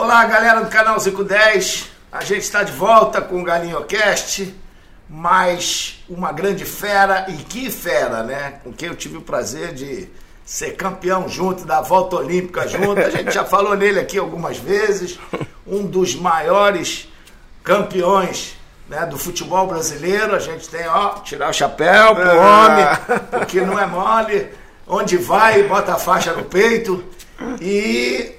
Olá, galera do canal 510. A gente está de volta com o Galinho Cast, mais uma grande fera e que fera, né? Com quem eu tive o prazer de ser campeão junto da volta olímpica junto. A gente já falou nele aqui algumas vezes. Um dos maiores campeões né, do futebol brasileiro. A gente tem, ó, tirar o chapéu pro homem, porque não é mole. Onde vai, bota a faixa no peito. E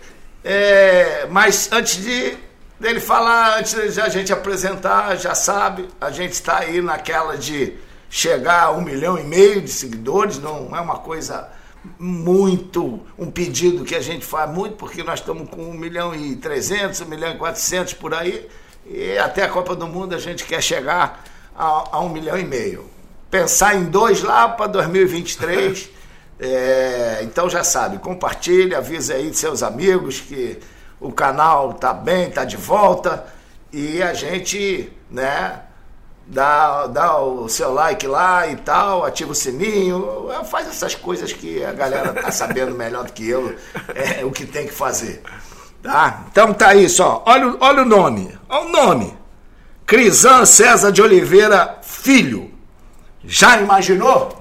é, mas antes de dele falar, antes de a gente apresentar, já sabe, a gente está aí naquela de chegar a um milhão e meio de seguidores, não é uma coisa muito, um pedido que a gente faz muito, porque nós estamos com um milhão e trezentos, um milhão e quatrocentos por aí, e até a Copa do Mundo a gente quer chegar a, a um milhão e meio. Pensar em dois lá para 2023. É, então já sabe, compartilhe, avisa aí seus amigos que o canal tá bem, tá de volta e a gente, né, dá, dá o seu like lá e tal, ativa o sininho, faz essas coisas que a galera tá sabendo melhor do que eu é, o que tem que fazer. Tá? Então tá isso, ó. Olha, olha o nome. Olha o nome. Crisan César de Oliveira Filho. Já imaginou?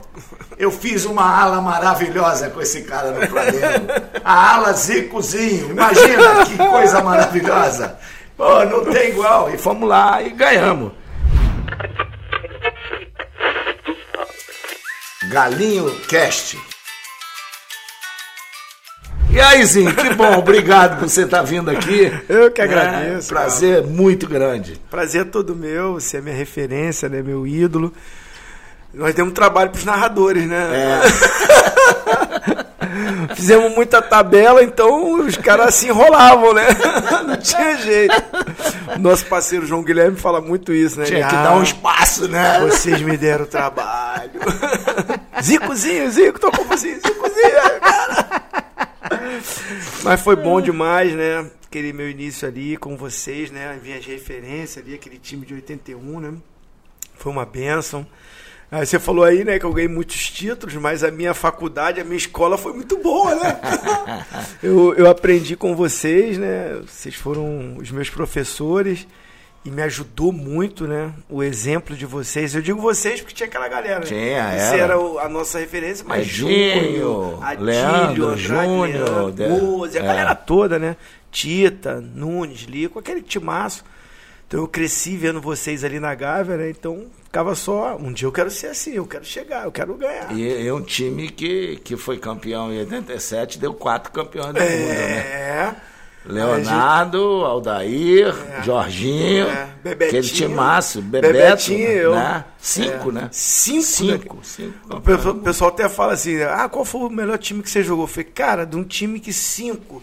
Eu fiz uma ala maravilhosa com esse cara no Flamengo. A ala Zicozinho. Imagina que coisa maravilhosa. Pô, não tem igual. E fomos lá e ganhamos. Galinho Cast. E aí, Zinho, que bom, obrigado por você estar vindo aqui. Eu que agradeço. É, prazer cara. muito grande. Prazer é todo meu, você é minha referência, né, meu ídolo. Nós demos trabalho para os narradores, né? É. Fizemos muita tabela, então os caras se enrolavam, né? Não tinha jeito. Nosso parceiro João Guilherme fala muito isso, né? Tinha que ah, dar um espaço, né? Vocês me deram trabalho. Zicozinho, Zico, tô com você, Zicozinho, cara. Mas foi bom demais, né? Aquele meu início ali com vocês, né? Minhas referências ali, aquele time de 81, né? Foi uma benção. Aí você falou aí, né, que eu ganhei muitos títulos, mas a minha faculdade, a minha escola foi muito boa, né? eu, eu aprendi com vocês, né? Vocês foram os meus professores e me ajudou muito, né? O exemplo de vocês. Eu digo vocês porque tinha aquela galera. Né? Tinha, Isso era, a nossa referência, mas Júnior, Leandro, Júnior, Rose, a é. galera toda, né? Tita, Nunes, Lico, aquele timaço. Então eu cresci vendo vocês ali na Gávea, né? Então ficava só, um dia eu quero ser assim, eu quero chegar, eu quero ganhar. E é um time que, que foi campeão em 87, deu quatro campeões do é... mundo, né? É. Leonardo, Aldair, é, Jorginho, é, Bebetinho, aquele timaço, Bebeto, Bebetinho, eu, né? Cinco, é, né? Cinco, cinco, cinco. O pessoal, o pessoal até fala assim, ah, qual foi o melhor time que você jogou? Eu falei, cara, de um time que cinco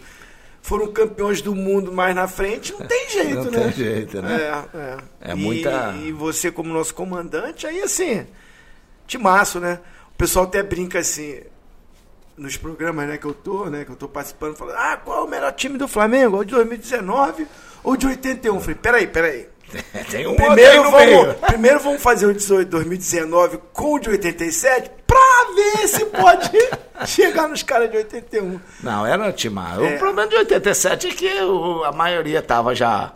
foram campeões do mundo mais na frente, não tem jeito, não né? Não tem jeito, né? É, é. é e, muita... E você como nosso comandante, aí assim, timaço, né? O pessoal até brinca assim, nos programas né, que eu tô, né, que eu tô participando, falando, ah, qual é o melhor time do Flamengo? Ou de 2019 ou de 81? Eu falei, peraí, peraí. Tem um primeiro, vamos, primeiro vamos fazer o de 2019 com o de 87 pra ver se pode chegar nos caras de 81. Não, era o time. É. O problema de 87 é que a maioria tava já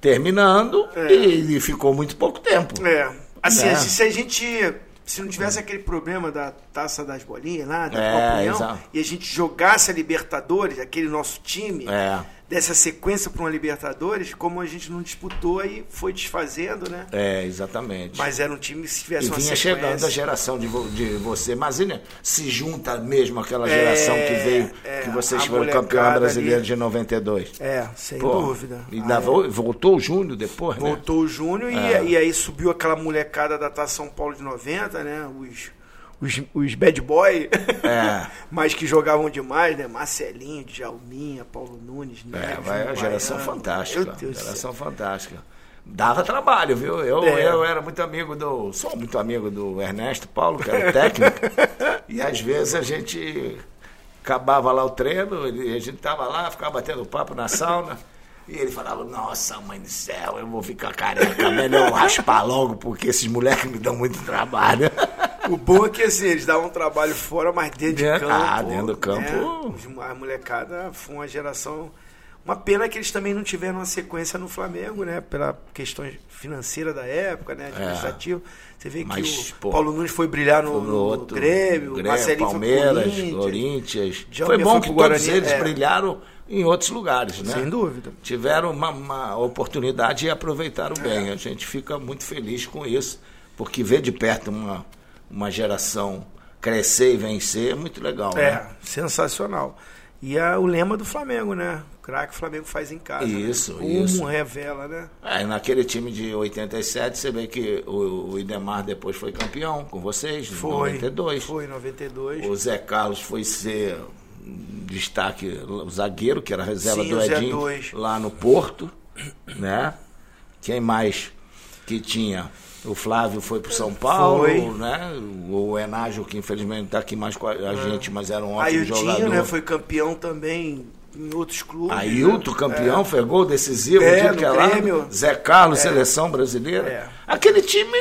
terminando é. e, e, ficou muito pouco tempo. É. Assim, é. se a gente se não tivesse aquele problema da taça das bolinhas lá, da é, Copa União, e a gente jogasse a Libertadores, aquele nosso time, é dessa sequência para uma Libertadores, como a gente não disputou, aí foi desfazendo, né? É, exatamente. Mas era um time que se tivesse e uma vinha sequência... chegando a geração de, vo, de você. Imagina, se junta mesmo aquela geração é, que veio, é, que vocês foram campeão brasileiro ali. de 92. É, sem Pô, dúvida. E ah, é. voltou o Júnior depois, né? Voltou o Júnior é. e, e aí subiu aquela molecada da Taça São Paulo de 90, né? Os os, os bad boy, é. mas que jogavam demais, né? Marcelinho, Djalminha, Paulo Nunes, né? É, vai, a geração fantástica. Geração fantástica. Dava trabalho, viu? Eu, é. eu era muito amigo do. Sou muito amigo do Ernesto Paulo, que era técnico. e às vezes a gente acabava lá o treino, a gente tava lá, ficava batendo papo na sauna. E ele falava, nossa, mãe do céu, eu vou ficar careca, melhor raspar logo, porque esses moleques me dão muito trabalho. O bom é que assim, eles davam trabalho fora, mas dentro de campo. Ah, dentro do campo. Né? A molecada foi uma geração Uma pena que eles também não tiveram uma sequência no Flamengo, né? Pela questão financeira da época, né? Administrativo. Você vê Mas, que o pô, Paulo Nunes foi brilhar no, no outro, Grêmio, Grêmio, Marcelinho Palmeiras, foi Corinthians. Corinthians. Foi bom foi que pro todos Guarani, eles é. brilharam em outros lugares, né? Sem dúvida. Tiveram uma, uma oportunidade e aproveitaram bem. A gente fica muito feliz com isso, porque ver de perto uma, uma geração crescer e vencer é muito legal, É, né? sensacional. E é o lema do Flamengo, né? O craque o Flamengo faz em casa. Isso, né? Como isso. revela, né? Aí naquele time de 87, você vê que o, o Idemar depois foi campeão com vocês, Foi. 92. Foi, 92. O Zé Carlos foi ser destaque, o zagueiro, que era a reserva Sim, do Edinho, lá no Porto, né? Quem mais que tinha? O Flávio foi pro São Paulo, Foi. né? O Enágio, que infelizmente está aqui mais com a a gente, mas era um Aí ótimo o jogador. Dinho, né? Foi campeão também em outros clubes. Ailton, né? campeão, foi gol decisivo, É, que é lá. Zé Carlos, seleção brasileira. É. Aquele time,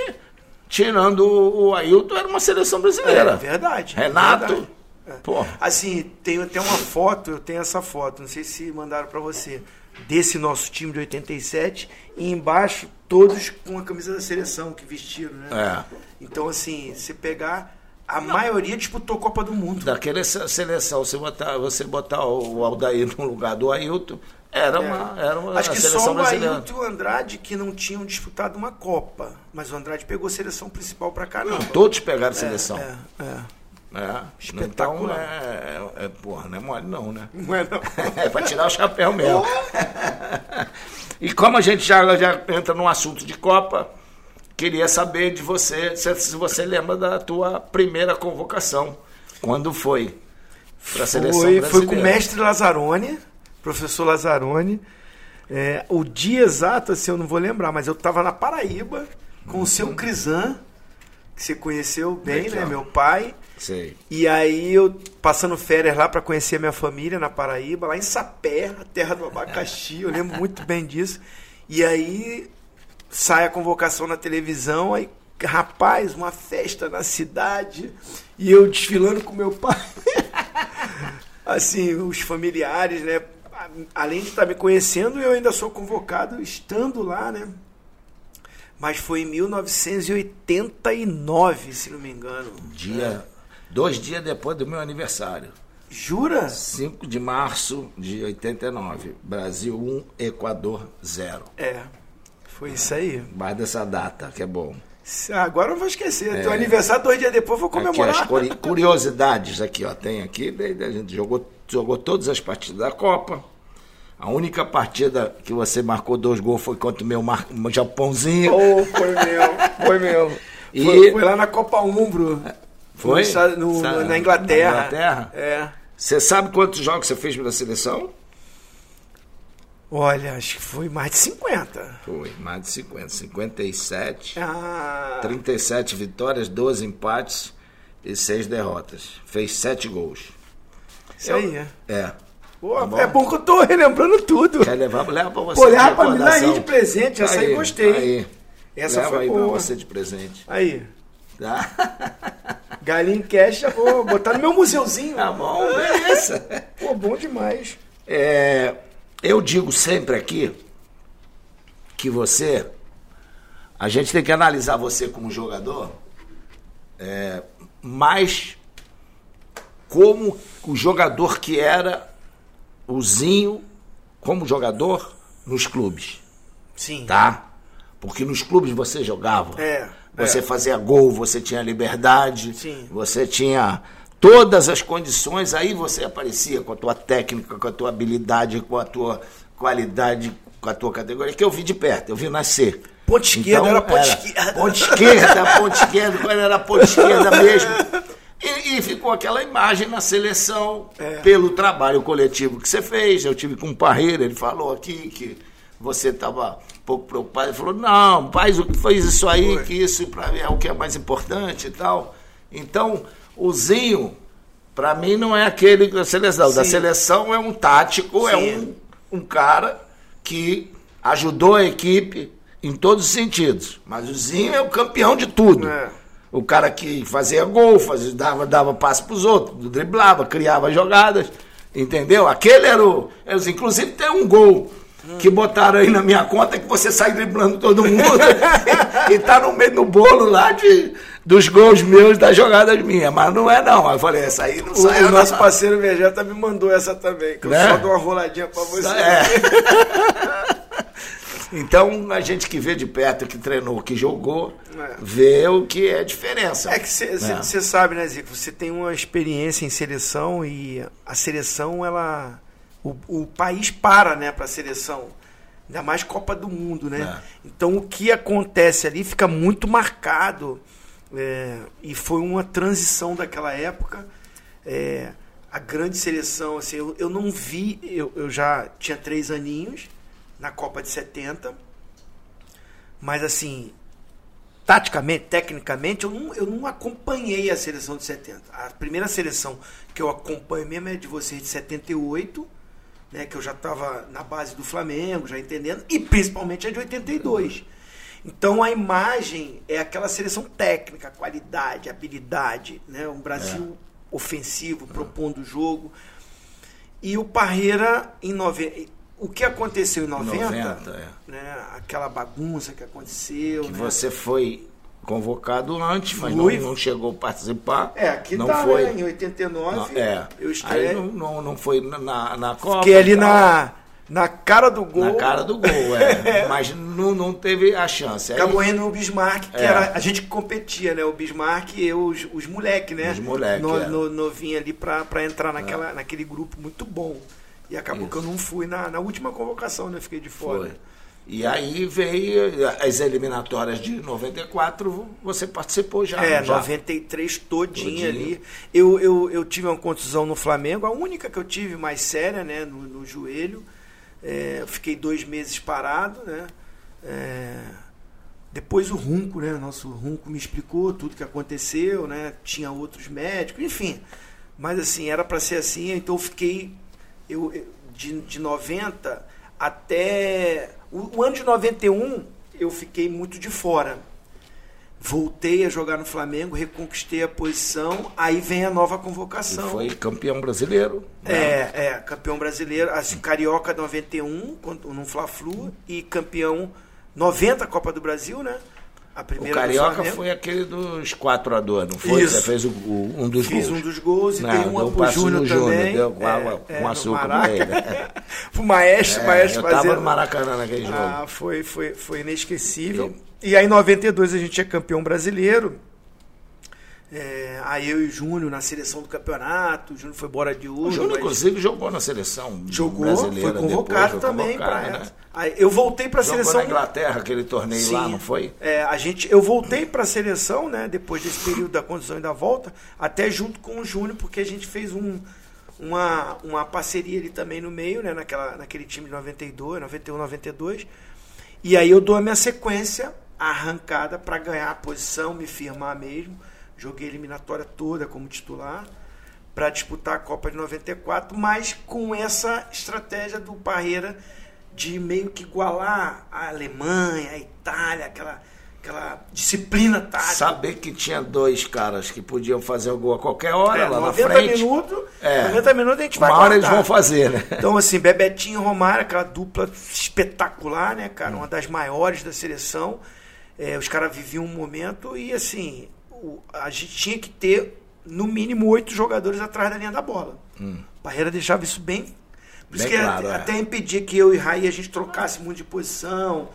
tirando o Ailton, era uma seleção É, brasileira. é verdade. Renato, verdade. pô, Assim, tem até uma foto, eu tenho essa foto, não sei se mandaram pra você, desse nosso time de 87, e embaixo todos com a camisa da seleção que vestiram, né? é. Então, assim, se pegar, a maioria disputou Copa do Mundo. daquela se- seleção, você botar, você botar o Aldair no lugar do Ailton, era uma, era uma É. Acho que seleção só o brasileira. Ailton e o Andrade que não tinham disputado uma Copa. Mas o Andrade pegou a seleção principal pra caramba. Todos pegaram seleção. É, é. É. Espetacular. Então, é, é, é, porra, não é mole não, né? Não é não. É pra tirar o chapéu mesmo. E como a gente já, já entra num assunto de Copa, queria saber de você, se, você lembra da tua primeira convocação. Quando foi? Para a seleção Foi, brasileira. foi com o mestre Lazzaroni, professor Lazzaroni. É, o dia exato, assim, eu não vou lembrar, mas eu estava na Paraíba com o seu Crisan, que você conheceu bem, né? ó. Meu pai. Sei. E aí eu passando férias lá para conhecer a minha família na Paraíba, lá em Sapé, a terra do abacaxi, eu lembro muito bem disso. E aí sai a convocação na televisão, aí rapaz, uma festa na cidade e eu desfilando com meu pai. assim, os familiares, né? Além de estar me conhecendo, eu ainda sou convocado estando lá, né? Mas foi em 1989, se não me engano. Dia, Dois dias depois do meu aniversário. Jura? 5 de março de 89. Brasil 1, Equador 0. É. Foi isso aí. Mais dessa data, que é bom. Agora eu não vou esquecer. Teu aniversário, dois dias depois, eu vou Aqui comemorar. as curi- curiosidades aqui, ó. Tem aqui, a gente jogou, jogou todas as partidas da Copa. A única partida que você marcou dois gols foi contra o meu, mar... Japãozinho. Oh, foi meu, foi meu. E- Foi, foi lá na Copa Umbro. Foi? No no- na Inglaterra. na Inglaterra? É. Você sabe quantos jogos você fez pela seleção? Olha, acho que foi mais de 50. Foi, mais de 50. 57. Ah, 37 vitórias, 12 empates e 6 derrotas. Fez 7 gols. isso aí, é. É. Pô, Tá bom. é bom que eu tô relembrando tudo. Quer levar? Leva pra você. Pô, leva pra dar aí de presente, essa aí gostei. Aí. Essa Leva foi aí boa. pra você de presente. Aí, Tá? Galinha Cash, eu vou botar no meu museuzinho. Tá bom, beleza. Pô, bom demais. É, eu digo sempre aqui que você, a gente tem que analisar você como jogador, é, mais como o jogador que era o Zinho como jogador nos clubes, Sim. tá? Porque nos clubes você jogava. É, Você é. fazia gol, você tinha liberdade, Sim. você tinha todas as condições, aí você aparecia com a tua técnica, com a tua habilidade, com a tua qualidade, com a tua categoria, que eu vi de perto, eu vi nascer. Ponte esquerda, era ponte esquerda. Ponte esquerda, ponte esquerda, quando era ponte esquerda mesmo. E, e ficou aquela imagem na seleção É. pelo trabalho coletivo que você fez. Eu tive com o Parreira, ele falou aqui que você estava pouco preocupado. Ele falou: não, faz, o- faz isso aí, Foi. que isso para mim é o que é mais importante e tal. Então, o Zinho, para mim, não é aquele da seleção. Da Sim. seleção é um tático, é Sim. um, um cara que ajudou a equipe em todos os sentidos. Mas o Zinho é o campeão de tudo. É. O cara que fazia gol, fazia, dava, dava passe para os outros, driblava, criava jogadas. Entendeu? Aquele era o. Eles, inclusive tem um gol que botaram aí na minha conta que você sai driblando todo mundo e tá no meio do bolo lá de, dos gols meus, das jogadas minhas. Mas não é não. Aí eu falei, essa aí não sai. o nosso parceiro Vegeta me mandou essa também, que eu Né? só dou uma roladinha pra você. É. Então, a gente que vê de perto, que treinou, que jogou, É. vê o que é a diferença. É que você É. sabe, né, Zico? Você tem uma experiência em seleção e a seleção, ela. O, o país para, né, pra seleção. Ainda mais Copa do Mundo, né? É. Então o que acontece ali fica muito marcado. é, e foi uma transição daquela época. É, a grande seleção, assim, eu, eu não vi, eu, eu já tinha três aninhos na Copa de 70. Mas assim, taticamente, tecnicamente, eu não, eu não acompanhei a seleção de 70. A primeira seleção que eu acompanho mesmo é de vocês de 78, né, que eu já estava na base do Flamengo, já entendendo, e principalmente a de 82. Então a imagem é aquela seleção técnica, qualidade, habilidade, né, um Brasil ofensivo, propondo o jogo. E o Parreira em 90. O que aconteceu em 90, 90, é. né, aquela bagunça que aconteceu. Que né? você foi convocado antes, mas não, não chegou a participar. É, aqui não tá, foi. né, em 89, Não, é. eu Aí estreiei. não, não, não foi na, na Copa. Fiquei ali na, na cara do gol. Na cara do gol, é. Mas não, não teve a chance. Aí, Acabou indo o Bismarck, que É. era a gente que competia, né? O Bismarck e eu, os, os moleque, né? Os moleque, no, é. no, novinho ali pra, pra entrar naquela, naquele grupo muito bom. E acabou Isso. que eu não fui na, na última convocação, né? Fiquei de fora. Foi. E aí veio as eliminatórias de 94, você participou já. É, já. 93 todinha, Todinha. ali. Eu, eu, eu tive uma contusão no Flamengo, a única que eu tive mais séria, né, no, no joelho. É, eu fiquei dois meses parado, né? É, depois o Runco, né? Nosso Runco me explicou tudo que aconteceu, né? Tinha outros médicos, enfim. Mas assim, era para ser assim, então eu fiquei eu, eu- de, de 90 até. O, o ano de 91 eu fiquei muito de fora. Voltei a jogar no Flamengo, reconquistei a posição, aí vem a nova E convocação. foi campeão brasileiro. né? É, é, campeão brasileiro, assim, Carioca 91, quando- no Fla-Flu, e campeão 90 Copa do Brasil, né? O Carioca foi aquele dos 4 a 2, não foi? Isso. Você fez o- o- um dos Fiz gols. um dos gols e Não, dei uma um pro Júnior no também. deu com água- com no açúcar pra Maraca. ele. pro Maestro, É, Maestro eu tava fazendo. no Maracanã naquele jogo. Ah, foi, foi, foi inesquecível. E aí, em 92, a gente é campeão brasileiro. É, aí eu e o Júnior na seleção do campeonato. O Júnior foi embora de o Uruguai. Júnior, inclusive, jogou na seleção jogou, brasileira. foi convocado depois, também para né? Aí eu voltei para a seleção. na Inglaterra, aquele torneio lá, não foi? É, a gente, eu voltei para a seleção, né, depois desse período da condição e da volta, até junto com o Júnior, porque a gente fez um, uma, uma parceria ali também no meio, né, naquela, naquele time de 92, 91, 92. E aí eu dou a minha sequência arrancada para ganhar a posição, me firmar mesmo. Joguei a eliminatória toda como titular para disputar a Copa de 94, mas com essa estratégia do Parreira de meio que igualar a Alemanha, a Itália, aquela, aquela disciplina tática. Saber que tinha dois caras que podiam fazer o gol a qualquer hora É, lá na 90 frente. minutos, É. 90 minutos a gente vai Uma hora eles vão fazer, né? Então, assim, Bebetinho e Romário, aquela dupla espetacular, né, cara? Uma das maiores da seleção. É, os caras viviam um momento e, assim, a gente tinha que ter, no mínimo, oito jogadores atrás da linha da bola. O Parreira deixava isso bem. Por isso Hum. Bem que claro, é. até impedia que eu e Raí a gente trocasse muito de posição,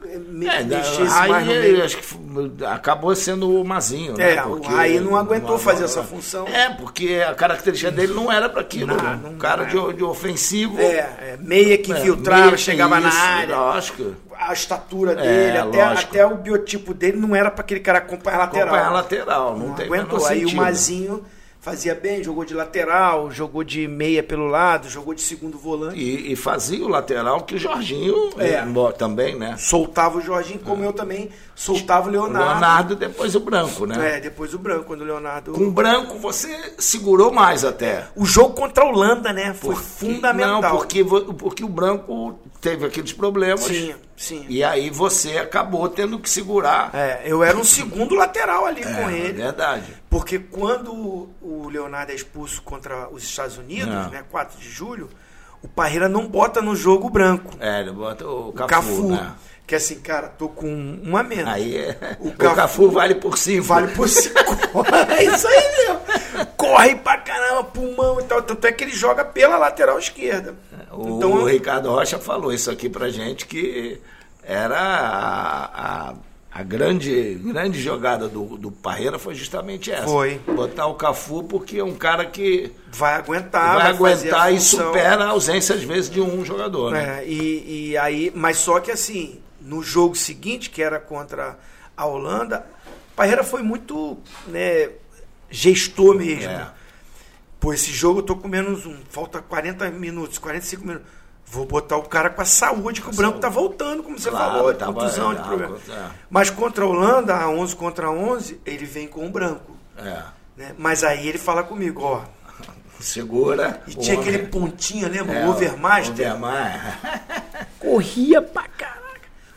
me, É, mais no aí acho que acabou sendo o Mazinho, né? É, o Raí não aguentou fazer essa função. É, porque a característica dele não era para aquilo. Não, né? um cara de, de ofensivo. É, é, meia que é, infiltrava, que chegava na isso, área. Lógico. a estatura É, dele, até, até o biotipo dele não era para aquele cara acompanhar lateral. Acompanhar lateral, não, Não tem aguentou. Aí o sentido. Mazinho fazia bem, jogou de lateral, jogou de meia pelo lado, jogou de segundo volante. E, e fazia o lateral que o Jorginho É. eh, também, né? Soltava o Jorginho, como eu também soltava o O Leonardo. Leonardo depois o Branco, né? É, depois o Branco, quando o Leonardo. Com o Branco você segurou mais até. O jogo contra a Holanda, né? Foi Porque- fundamental. Não, porque, porque o Branco teve aqueles problemas. Sim, Sim. E aí você acabou tendo que segurar. É, eu era um segundo lateral ali com É, ele. verdade. Porque quando o Leonardo é expulso contra os Estados Unidos, Não. né, 4 de julho, o Parreira não bota no jogo o branco. É, ele bota o O Cafu, Cafu. né? Que assim, cara, tô com um a menos. Aí é- O o, Cafu- Cafu, vale por cinco. Vale por cinco. é isso aí mesmo. Corre pra caramba, pulmão e tal. Tanto é que ele joga pela lateral esquerda. O Então, Ricardo Rocha falou isso aqui pra gente que era a, a, a grande, grande jogada do, do Parreira foi justamente essa. Foi. Botar o Cafu porque é um cara que vai aguentar, vai a aguentar e supera a ausência às vezes de um jogador. Né? É, e, e aí, mas só que assim, no jogo seguinte, que era contra a Holanda, Parreira foi muito, né, gestor mesmo. É. Pô, esse jogo eu tô com menos um, falta 40 minutos, 45 minutos. Vou botar o cara com a saúde, que o branco tá voltando, como você Claro, falou, de tava- contusão, de é, problema. é. Mas contra a Holanda, a 11 contra 11, ele vem com o branco. É. Né? Mas aí ele fala comigo, ó. Segura. E o tinha homem. aquele pontinho, lembra? É, o Overmaster. Overmaster. corria pra caraca.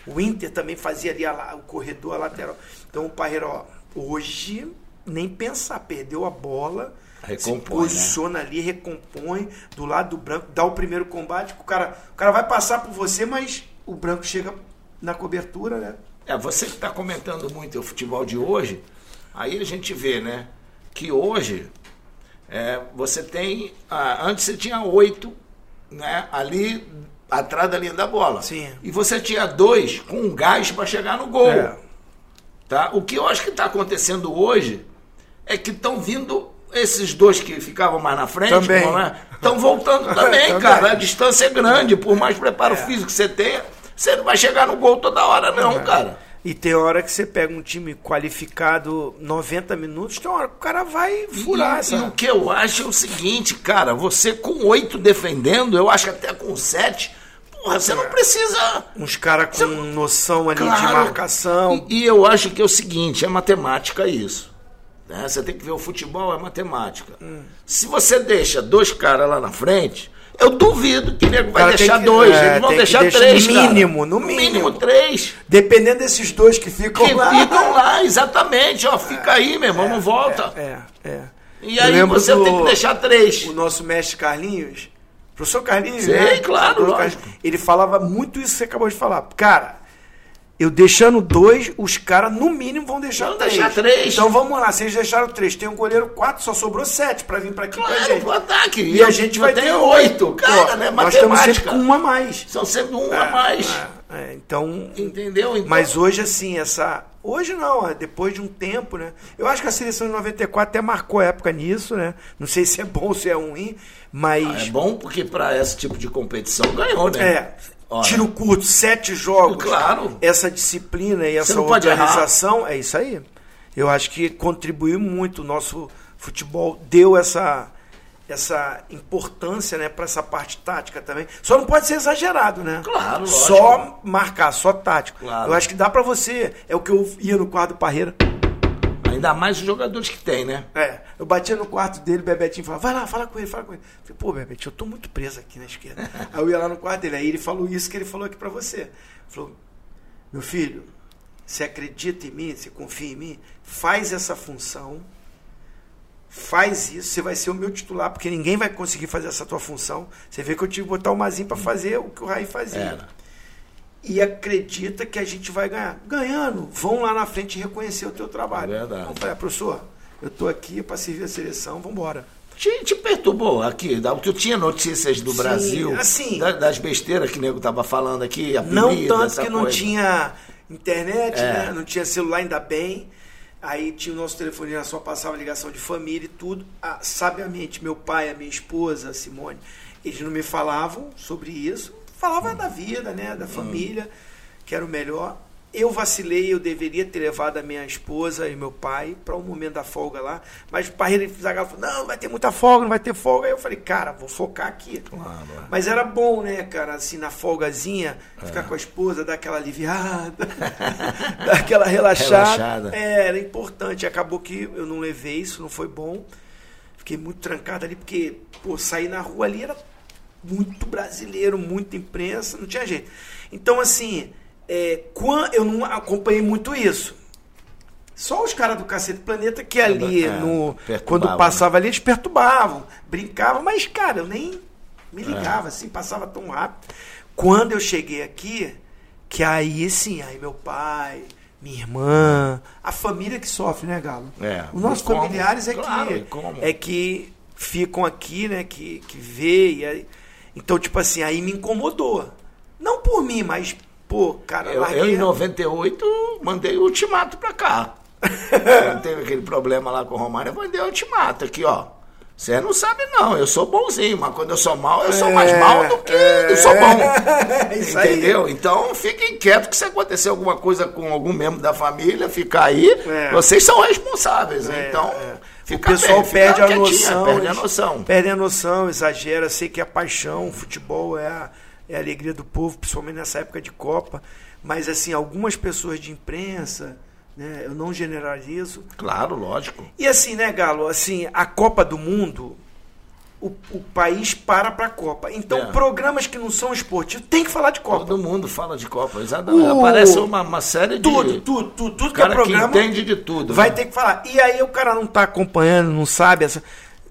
O Inter também fazia ali a o corredor, a lateral. Então o Parreira, ó, hoje nem pensar, perdeu a bola, Recompõe, se posiciona ali, recompõe do lado do branco, dá o primeiro combate, o cara, o cara vai passar por você, mas o branco chega na cobertura, né? É, você que está comentando muito o futebol de hoje, aí a gente vê, né? Que hoje é, você tem. ah, antes você tinha oito né, ali atrás da linha da bola. Sim. E você tinha dois com um gás para chegar no gol. É. Tá? O que eu acho que está acontecendo hoje é que estão vindo esses dois que ficavam mais na frente, estão voltando também, Também. cara. A distância é grande, por mais preparo É. físico que você tenha, você não vai chegar no gol toda hora, não, cara. E tem hora que você pega um time qualificado 90 minutos, tem hora que o cara vai furar e, e o que eu acho é o seguinte, cara, você com oito defendendo, eu acho que até com sete, porra, você não precisa. Uns caras com noção ali de Claro. marcação. E, e eu acho que é o seguinte, é matemática isso. né? Você tem que ver o futebol, é matemática. Hum. Se você deixa dois caras lá na frente, eu duvido que nego vai deixar que- dois. é, Eles vão que deixar deixar três, no cara. mínimo, no mínimo. três. Dependendo desses dois que ficam Que lá. ficam lá, exatamente. Ó, fica aí, meu irmão, não volta. É, é. E Eu aí você do- tem que deixar três. O nosso mestre Carlinhos, professor Carlinhos, Sei, né? claro. Carlinhos, ele falava muito isso que você acabou de falar. Cara, eu deixando dois, os caras no mínimo vão deixar Vão três. deixar três. Então vamos lá, vocês deixaram três. Tem um goleiro quatro, só sobrou sete pra vir pra aqui Claro, gente. pro ataque. E a gente vai ter oito. Cara, Pô, né? Nós estamos sempre Matemática. com um a mais. São sempre um a mais. É, é, então, Entendeu? Então, Mas hoje, assim, essa. Hoje não, é depois de um tempo, né? Eu acho que a seleção de 94 até marcou época nisso, né? Não sei se é bom ou se é ruim, mas. É bom porque para esse tipo de competição ganhou, né? É. Ora. Tiro curto, sete jogos. Claro. Essa disciplina e essa organização, é isso aí. Eu acho que contribuiu muito. O nosso futebol deu essa, essa importância né, para essa parte tática também. Só não pode ser exagerado, né? Claro, lógico. Só marcar, só tático. Claro. Eu acho que dá para você. É o que eu ia no quarto do Parreira. Ainda mais os jogadores que tem, né? É, eu batia no quarto dele, o Bebetinho falava, vai lá, fala com ele, fala com ele. Eu falei, pô, Bebetinho, eu tô muito preso aqui na esquerda. aí eu ia lá no quarto dele, aí ele falou isso que ele falou aqui pra você. Ele falou, meu filho, você acredita em mim, você confia em mim, faz essa função, faz isso, você vai ser o meu titular, porque ninguém vai conseguir fazer essa tua função. Você vê que eu tive que botar o Mazinho pra fazer o que o Raí fazia. Era. E acredita que a gente vai ganhar. Ganhando, vão lá na frente reconhecer o teu trabalho. É verdade. Eu falei, ah, professor, eu tô aqui para servir a seleção, vamos embora. Te, te perturbou aqui, tu tinha notícias do Sim, Brasil, assim. da- das besteiras que o nego tava falando aqui, Não apelido, tanto que não coisa. tinha internet, É. né? não tinha celular ainda bem. Aí tinha o nosso telefone, só passava ligação de família e tudo. Ah, sabiamente, meu pai, a minha esposa, a Simone, eles não me falavam sobre isso. Falavam da vida, né? Da família, que era o melhor. Eu vacilei, eu deveria ter levado a minha esposa e meu pai para o momento da folga lá. Mas o Parreira Zagallo falou, não, vai ter muita folga, não vai ter folga. Aí eu falei, cara, vou focar aqui. Claro. Mas era bom, né, cara, assim, na folgazinha, É. ficar com a esposa, dar aquela aliviada, dar aquela relaxada. Relaxada. É, era importante. Acabou que eu não levei isso, não foi bom. Fiquei muito trancado ali, porque, pô, sair na rua ali era muito brasileiro, muita imprensa, não tinha jeito. Então, assim, é, quando, eu não acompanhei muito isso. Só os caras do Cacete Planeta que ali, É, no, quando passava ali, eles perturbavam, brincavam, mas, cara, eu nem me ligava, assim, passava tão rápido. Quando eu cheguei aqui, que aí sim, aí meu pai, minha irmã, a família que sofre, né, Galo? É, Os nossos como? familiares é Claro, que é que ficam aqui, né, que, que vê, aí, então, tipo assim, aí me incomodou. Não por mim, mas, pô, cara, Eu, larguei eu, em a- 98 mandei o ultimato pra cá. Quando teve aquele problema lá com o Romário, eu mandei o ultimato aqui, ó. Você não sabe, não. Eu sou bonzinho, mas quando eu sou mal, eu sou mais É, mal do que é. eu sou bom. É isso aí. Entendeu? Então fiquem quietos que se acontecer alguma coisa com algum membro da família, ficar aí, É. vocês são responsáveis. É, então, o fica pessoal bem, fica perde a noção. Perde a noção. Perdem a noção, exagera. Sei que a paixão, o futebol é a, é a alegria do povo, principalmente nessa época de Copa. Mas, assim, algumas pessoas de imprensa, né, eu não generalizo. Claro, lógico. E assim, né, Galo, assim, a Copa do Mundo, o, o país para pra Copa. Então, É. programas que não são esportivos tem que falar de Copa. Todo mundo fala de Copa, exatamente. O- Aparece uma, uma série de. Tudo, tudo, tudo, tudo que é cara que programa. entende de tudo. Vai né? ter que falar. E aí o cara não tá acompanhando, não sabe essa.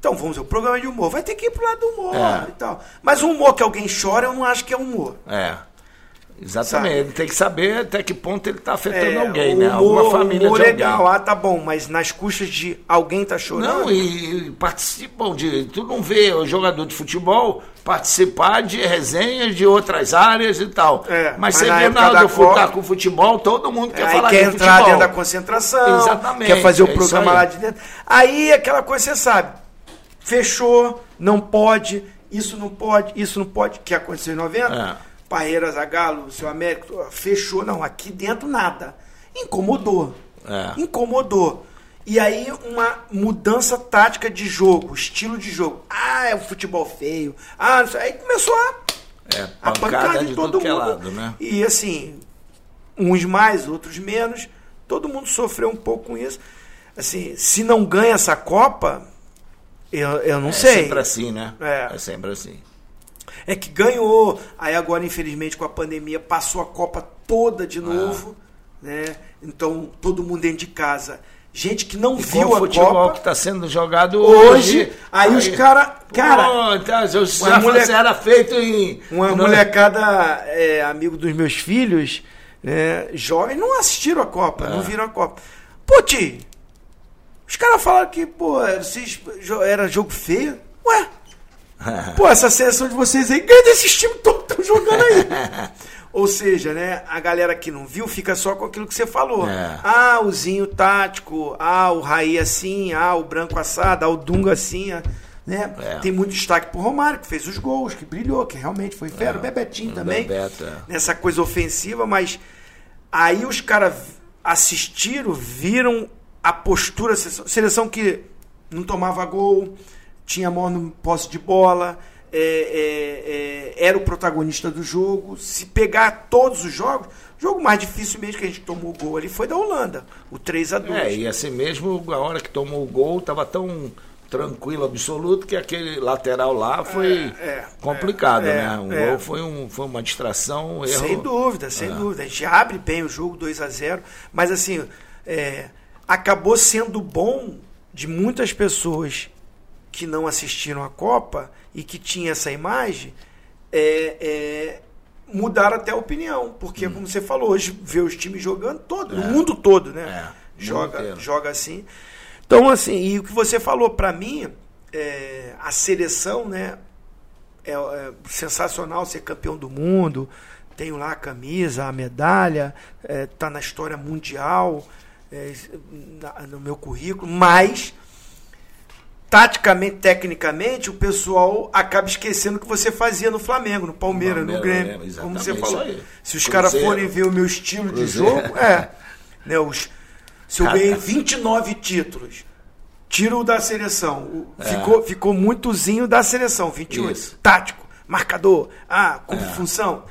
Então vamos ver, o programa de humor. Vai ter que ir pro lado do humor É. e tal. Mas o humor que alguém chora, eu não acho que é humor. É. Exatamente. Sabe? Ele tem que saber até que ponto ele está afetando É, alguém, o né? humor, Alguma família humor de legal, alguém. ah, tá bom, mas nas custas de alguém tá chorando. Não, e, e participam de. Tu não vê o jogador de futebol participar de resenhas de outras áreas e tal. É, mas mas você na vê da do Copa- com futebol, todo mundo quer aí falar quer de entrar futebol. dentro da concentração, Exatamente, quer fazer o é programa lá de dentro. Aí aquela coisa você sabe, fechou, não pode, isso não pode, isso não pode, que aconteceu em 90. É. Parreira, Zagalo, seu Américo, fechou, não, aqui dentro nada. Incomodou. É. Incomodou. E aí uma mudança tática de jogo, estilo de jogo. Ah, é o futebol feio. Ah, não sei. aí começou a É, a pancada de todo é mundo. lado, né? E assim, uns mais, outros menos. Todo mundo sofreu um pouco com isso. Assim, se não ganha essa Copa, eu, eu não É sei. sempre assim, né? É. é sempre assim. É que ganhou. Aí agora, infelizmente, com a pandemia, passou a Copa toda de novo. Né? Então, todo mundo dentro de casa. Gente que não E viu o a futebol Copa que está sendo jogado hoje. hoje. Aí, os caras. Cara, Pô, uma já mulher- era feito em. Uma molecada, é, amigo dos meus filhos, né, jovens, não assistiram a Copa, não É. viram a Copa. Pô, tio, os caras falaram que, pô, vocês, era jogo feio. Ué, pô, essa seleção de vocês aí ganha desses times todos que estão jogando aí. Ou seja, né, a galera que não viu fica só com aquilo que você falou. É. Ah, o Zinho tático, ah, o Raí assim, ah, o Branco assado, ah, o Dunga assim, ah, né? É. Tem muito destaque pro Romário, que fez os gols, que brilhou, que realmente foi fera. o Bebetinho o também, Bebeto, é. nessa coisa ofensiva, mas aí os caras assistiram, viram a postura, seleção, seleção que não tomava gol, tinha mão no posse de bola, é, é, é, era o protagonista do jogo. Se pegar todos os jogos, o jogo mais difícil mesmo que a gente tomou gol ali foi da Holanda, o 3 a 2 É, e assim mesmo, a hora que tomou o gol, estava tão tranquilo, absoluto, que aquele lateral lá foi É, é, complicado, é, né? O gol foi, um, foi uma distração, um erro. Sem dúvida, sem dúvida. A gente abre bem o jogo 2 a 0 mas assim, acabou sendo bom de muitas pessoas que não assistiram a Copa e que tinham essa imagem é, é, mudar até a opinião. Porque, como você falou, hoje vê os times jogando todo, no mundo todo, né? Hum. É, joga, inteiro. joga assim. Então, assim, e o que você falou para mim, é, a seleção, né? é, é sensacional ser campeão do mundo. Tenho lá a camisa, a medalha, está na história mundial, é, na- no meu currículo, mas taticamente, tecnicamente, o pessoal acaba esquecendo o que você fazia no Flamengo, no Palmeiras, no Grêmio. é, como você falou. Se os caras forem ver o meu estilo de Cruzeiro. jogo, é. Né, os, se eu ganhei 29 títulos, tiro da seleção. É. Ficou, ficou muitozinho da seleção, 28. Isso. Tático, marcador, ah, como É. função.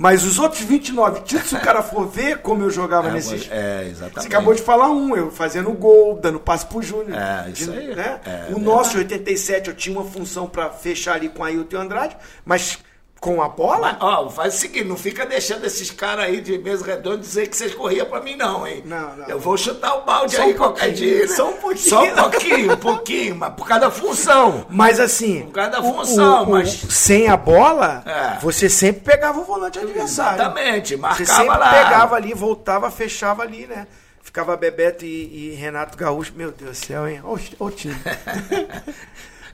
Mas os outros 29 títulos, se o cara for ver como eu jogava É, nesses. é, exatamente. Você acabou de falar um, eu fazendo gol, dando passe pro Júnior. É, isso De- aí. Né? É, o é nosso, de 87, eu tinha uma função para fechar ali com Ailton e Andrade, mas Com a bola? Mas, ó, faz o seguinte, não fica deixando esses caras aí de mesa redonda dizer que vocês corriam pra mim, não, hein? Não, não. Eu vou chutar o balde Só aí um qualquer dia. né? só um pouquinho. Só um pouquinho, um pouquinho, mas por causa da função. Mas assim. Por causa da o- função, o- o- mas- Sem a bola, É. você sempre pegava o volante adversário. Exatamente, Você marcava sempre lá. pegava ali, voltava, fechava ali, né? Ficava Bebeto e, e Renato Gaúcho. Meu Deus do céu, hein? Ô, ô time.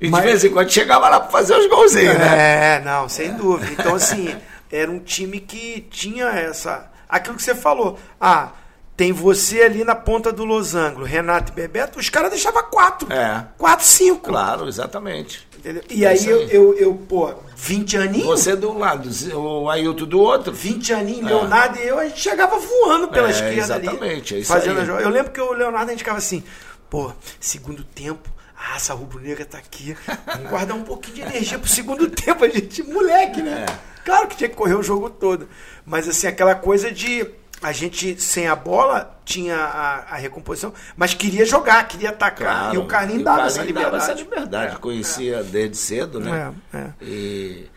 E Mas- de vez em quando chegava lá pra fazer os golzinhos, né? É, não, sem dúvida. Então, assim, era um time que tinha essa. Aquilo que você falou. Ah, tem você ali na ponta do losango, Renato e Bebeto, os caras deixavam quatro. É. Quatro, cinco. Claro, exatamente. Entendeu? E É aí, isso eu, aí. eu, eu, pô, 20 aninhos. Você um lado, o Ailton do outro. 20 aninhos, Leonardo e eu, a gente chegava voando pela É, esquerda ali. exatamente, é isso fazendo aí. a jogada. Eu lembro que o Leonardo a gente ficava assim, pô, segundo tempo, a raça rubro-negra tá aqui. Vamos guardar um pouquinho de energia pro segundo tempo, a gente, moleque, né? É. Claro que tinha que correr o jogo todo. Mas assim, aquela coisa de. A gente, sem a bola, tinha a, a recomposição, mas queria jogar, queria atacar. Claro. e o Carlinhos dava essa liberdade. essa liberdade. Conhecia desde cedo, né? É, é. E,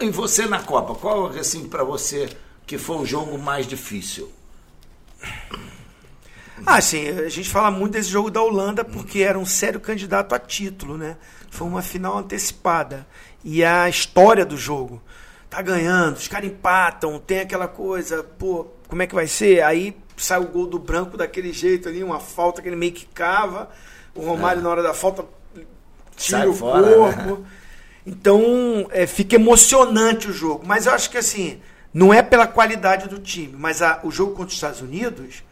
e você na Copa, qual, assim, pra você, que foi o jogo mais difícil? Ah, sim, a gente fala muito desse jogo da Holanda porque era um sério candidato a título, né? Foi uma final antecipada. E a história do jogo. Tá ganhando, os caras empatam, tem aquela coisa, pô, como é que vai ser? Aí sai o gol do branco daquele jeito ali, uma falta que ele meio que cava. O Romário, na hora da falta, tira Sai o fora, corpo. Então, é, fica emocionante o jogo. Mas eu acho que assim, não é pela qualidade do time, mas a- o jogo contra os Estados Unidos,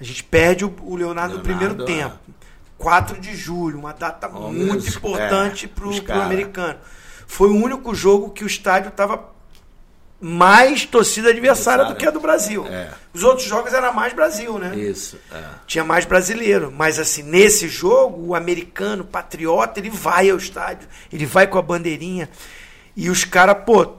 a gente perde o, o Leonardo, no primeiro Leonardo, tempo. 4 de julho, uma data Oh, muito meus- importante é, para o americano. Foi o único jogo que o estádio estava mais torcida adversária do que a do Brasil. É. Os outros jogos era mais Brasil, né? Isso. É. tinha mais brasileiro. Mas assim, nesse jogo, o americano, patriota, ele vai ao estádio, ele vai com a bandeirinha. E os caras, pô,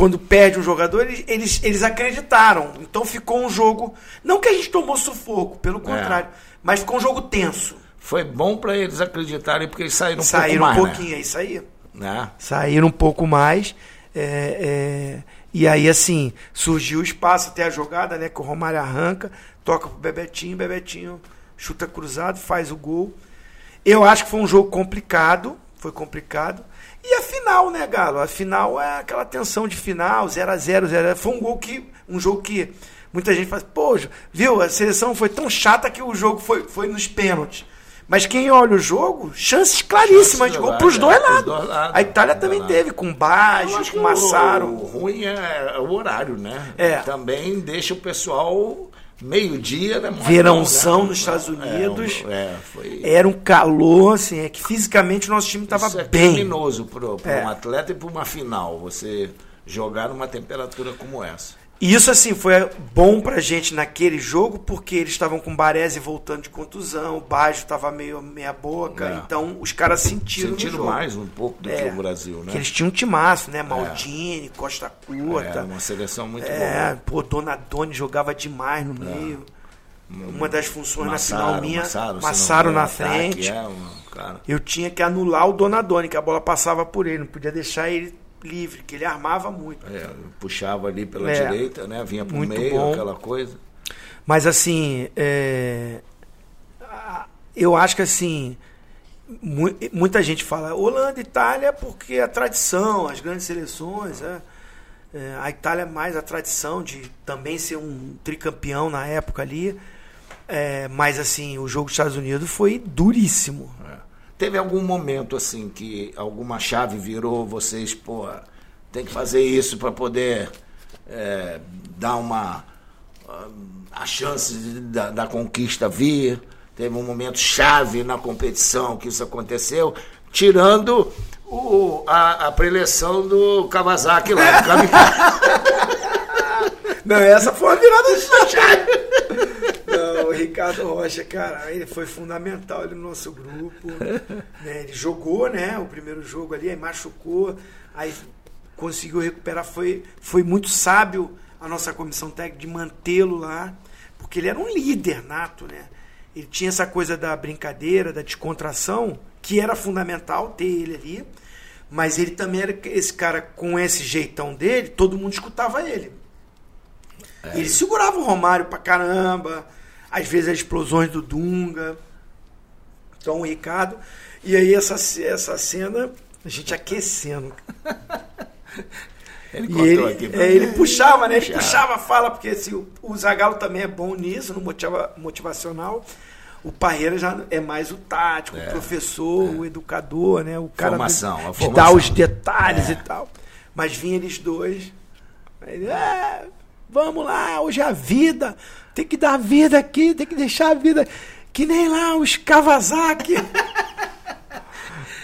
quando perde um jogador, eles, eles, acreditaram. Então ficou um jogo. Não que a gente tomou sufoco, pelo contrário, mas ficou um jogo tenso. Foi bom pra eles acreditarem, porque eles saíram um Saíram um pouco mais, pouquinho, é isso aí. né? Né? Saíram um pouco mais. é, é, e aí, assim, surgiu o espaço até a jogada, né? Que o Romário arranca, toca pro Bebetinho, Bebetinho chuta cruzado, faz o gol. Eu acho que foi um jogo complicado, foi complicado. E a final, né, Galo? A final é aquela tensão de final, 0 a 0 0 a 0 Foi um gol que. Um jogo que muita gente fala, pô, viu, a seleção foi tão chata que o jogo foi, foi nos pênaltis. Mas quem olha o jogo, chances claríssimas de gol gol, é, dois pros lados. dois lados, A Itália também teve, com Baggio, com o- Massaro. O ruim é o horário, né? É. Também deixa o pessoal meio-dia, né? Verãozão né? nos Estados Unidos. É, é, foi. Era um calor, assim, é que fisicamente o nosso time estava é bem. criminoso para É. um atleta e para uma final. Você jogar numa temperatura como essa. E isso, assim, foi bom pra gente naquele jogo, porque eles estavam com o Baresi voltando de contusão, o Baggio estava meio meia boca, É. então os caras sentiram Sentiram mais um pouco do É, que o Brasil, né? Que eles tinham um timaço, né? Maldini, Costa É Curta. uma seleção muito É, boa. pô, Donadoni jogava demais no meio. Uma das funções na final minha, Massaro, Massaro, na ataque, frente. É, cara. Eu tinha que anular o Donadoni, que a bola passava por ele, não podia deixar ele livre, que ele armava muito. É, puxava ali pela É. direita, né? Vinha pro meio, bom. aquela coisa. Mas assim, é, eu acho que assim, mu- muita gente fala Holanda e Itália porque a tradição, as grandes seleções, é, é, a Itália é mais a tradição de também ser um tricampeão na época ali. É, mas assim, o jogo dos Estados Unidos foi duríssimo. É. Teve algum momento assim que alguma chave virou vocês, pô, tem que fazer isso para poder é, dar uma a chance da, da conquista vir. Teve um momento chave na competição que isso aconteceu, tirando o, a, a preleção do Kawasaki lá. do. Não, essa foi uma virada de chave. Ricardo Rocha, cara, ele foi fundamental no nosso grupo. né? Ele jogou, né? O primeiro jogo ali, aí machucou, aí conseguiu recuperar. Foi, foi muito sábio a nossa comissão técnica de mantê-lo lá, porque ele era um líder nato, né? Ele tinha essa coisa da brincadeira, da descontração, que era fundamental ter ele ali. Mas ele também era esse cara com esse jeitão dele, todo mundo escutava ele. É. Ele segurava o Romário pra caramba, às vezes as explosões do Dunga. Então o Ricardo. E aí essa, essa cena, a gente aquecendo. Ele e ele, aqui, é, ele puxava, né? Ele puxava a fala, porque assim, o, o Zagallo também é bom nisso, no motiva, motivacional. O Parreira já é mais o tático, é, o professor, é. o educador, né? O cara formação, de, formação. dar os detalhes é. e tal. Mas vinha eles dois. É, vamos lá, hoje é a vida. Tem que dar vida aqui, tem que deixar a vida. Que nem lá os Kawasaki.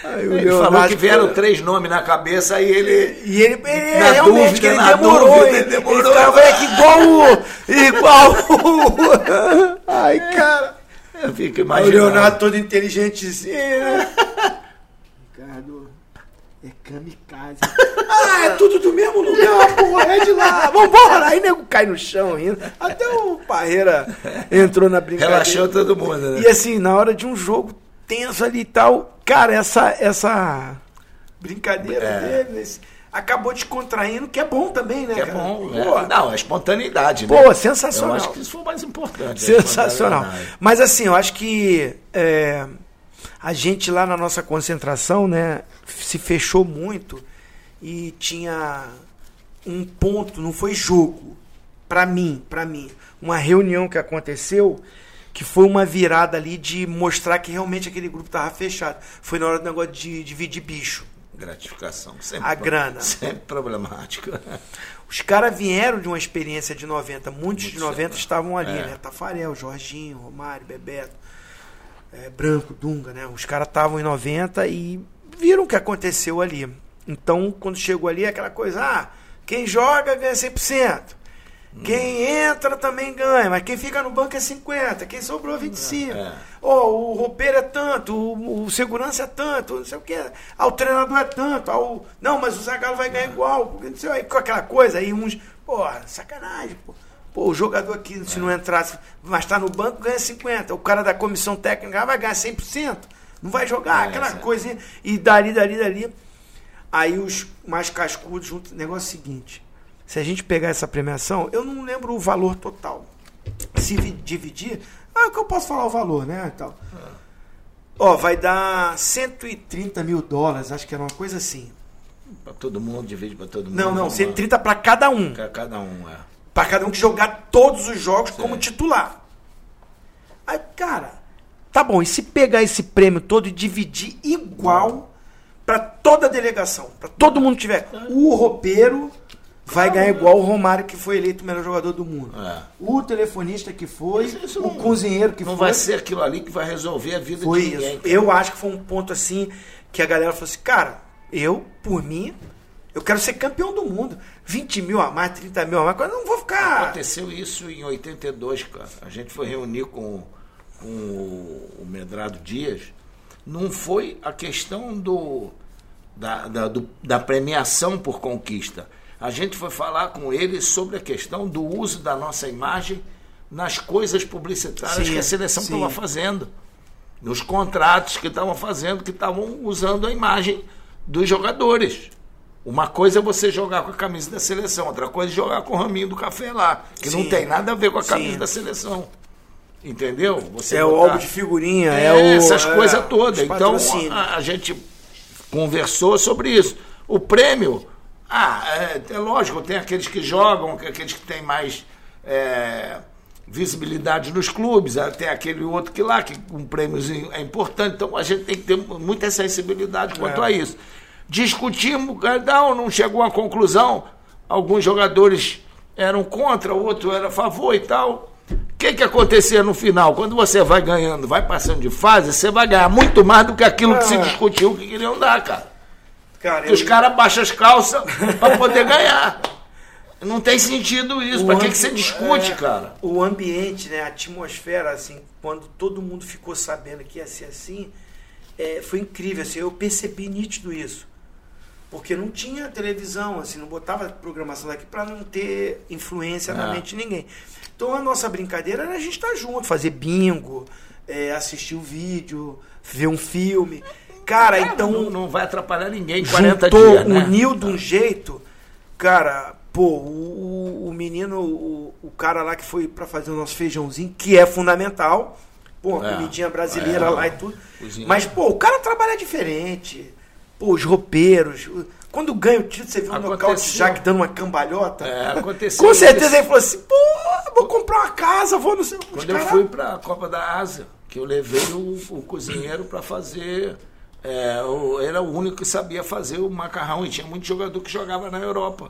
Aí, ele Leonardo falou que vieram três nomes na cabeça e ele. E ele, ele na realmente dúvida, ele demorou. Dúvida, ele demorou. Ele ficava aqui igual o. Igual o. Ai, cara. Eu fico imaginando. O Leonardo todo inteligentezinho. Ricardo. É kamikaze. ah, é tudo do mesmo lugar, porra, é de lá. Vambora! Aí nego cai no chão ainda. Até o Parreira entrou na brincadeira. Relaxou todo mundo, né? E assim, na hora de um jogo tenso ali e tal, cara, essa, essa brincadeira é. dele acabou descontraindo, que é bom também, né? Que é bom. É. Não, é espontaneidade, né? Pô, sensacional. Eu acho que isso foi o mais importante. Sensacional. Mas assim, eu acho que é, a gente lá na nossa concentração, né, se fechou muito e tinha um ponto, não foi jogo, para mim, para mim, uma reunião que aconteceu que foi uma virada ali de mostrar que realmente aquele grupo tava fechado. Foi na hora do negócio de dividir bicho. Gratificação. Sempre a grana. Sempre problemático. Os caras vieram de uma experiência de 90. Muitos Muito de 90 estavam ali, é. né? Tafarel, Jorginho, Romário, Bebeto, é, Branco, Dunga, né? Os caras estavam em 90 e viram o que aconteceu ali. Então, quando chegou ali, aquela coisa, ah, quem joga ganha 100%. Quem entra também ganha, mas quem fica no banco é 50, quem sobrou 25. É. Oh, o roupeiro é tanto, o, o, segurança é tanto, não sei o que. Ah, o treinador é tanto. Ah, o, não, mas o Zagallo vai ganhar igual. Porque, não sei, aí, com aquela coisa, aí uns. Porra, sacanagem, pô. Pô, o jogador aqui, se não entrasse, mas está no banco, ganha 50. O cara da comissão técnica vai ganhar 100%. Não vai jogar, é, aquela coisa. E dali, dali, dali. Aí os mais cascudos juntos. Negócio seguinte se a gente pegar essa premiação, eu não lembro o valor total. Se dividir, ah, que eu posso falar o valor, né? Então, Ó, vai dar 130 mil dólares, acho que era uma coisa assim. Para todo mundo, divide para todo mundo. Não, não, 130 para cada um. Para cada um, é. Para cada um que jogar todos os jogos Sim. como titular. Aí, cara, tá bom, e se pegar esse prêmio todo e dividir igual para toda a delegação, para todo mundo tiver o roupeiro, vai ganhar igual o Romário, que foi eleito o melhor jogador do mundo. É. O telefonista que foi, isso, isso o não, cozinheiro que não foi. Não vai ser aquilo ali que vai resolver a vida foi de ninguém. Isso. Eu acho que foi um ponto assim que a galera falou assim, cara, eu, por mim, eu quero ser campeão do mundo. 20 mil a mais, 30 mil a mais, eu não vou ficar. Aconteceu isso em 82, cara. A gente foi reunir com, com o Medrado Dias. Não foi a questão do, da, da, do, da premiação por conquista a gente foi falar com ele sobre a questão do uso da nossa imagem nas coisas publicitárias sim, que a seleção estava fazendo, nos contratos que estavam fazendo, que estavam usando a imagem dos jogadores. Uma coisa é você jogar com a camisa da seleção, outra coisa é jogar com o raminho do café lá, que sim, não tem nada a ver com a camisa sim. da seleção. Entendeu? Você é botar... o álbum de figurinha, é, é o, essas é, coisas todas. Então a, a gente conversou sobre isso. O prêmio ah, é, é, lógico, tem aqueles que jogam, aqueles que têm mais é, visibilidade nos clubes, é, tem aquele outro que lá, que um prêmiozinho é importante, então a gente tem que ter muita sensibilidade quanto é. a isso. Discutimos, não, não chegou a conclusão, alguns jogadores eram contra, outro era a favor e tal. O que, que acontecia no final? Quando você vai ganhando, vai passando de fase, você vai ganhar muito mais do que aquilo que se é. discutiu que queriam dar, cara. Cara, Os caras baixam as calças para poder ganhar. Não tem sentido isso. Para que, que você discute, é, cara? O ambiente, né, a atmosfera, assim, quando todo mundo ficou sabendo que ia ser assim, é, foi incrível. Assim, eu percebi nítido isso. Porque não tinha televisão, assim, não botava programação daqui para não ter influência é. na mente de ninguém. Então a nossa brincadeira era a gente estar tá junto, fazer bingo, é, assistir o vídeo, ver um filme. cara, então. Não, não vai atrapalhar ninguém 40 juntou, dias, né? uniu de um jeito. Cara, pô, o, o- menino, o, o cara lá que foi pra fazer o nosso feijãozinho, que é fundamental. Pô, É, comidinha brasileira é, lá e tudo. cozinha. Mas, pô, o cara trabalha diferente. Pô, os roupeiros. Quando ganha o título, você vê um nocaute Jack dando uma cambalhota. É, aconteceu Com certeza isso. ele falou assim, pô, vou comprar uma casa, vou no seu. Quando eu fui para a Copa da Ásia, que eu levei o, o cozinheiro para fazer. é, o- era o único que sabia fazer o macarrão e tinha muito jogador que jogava na Europa.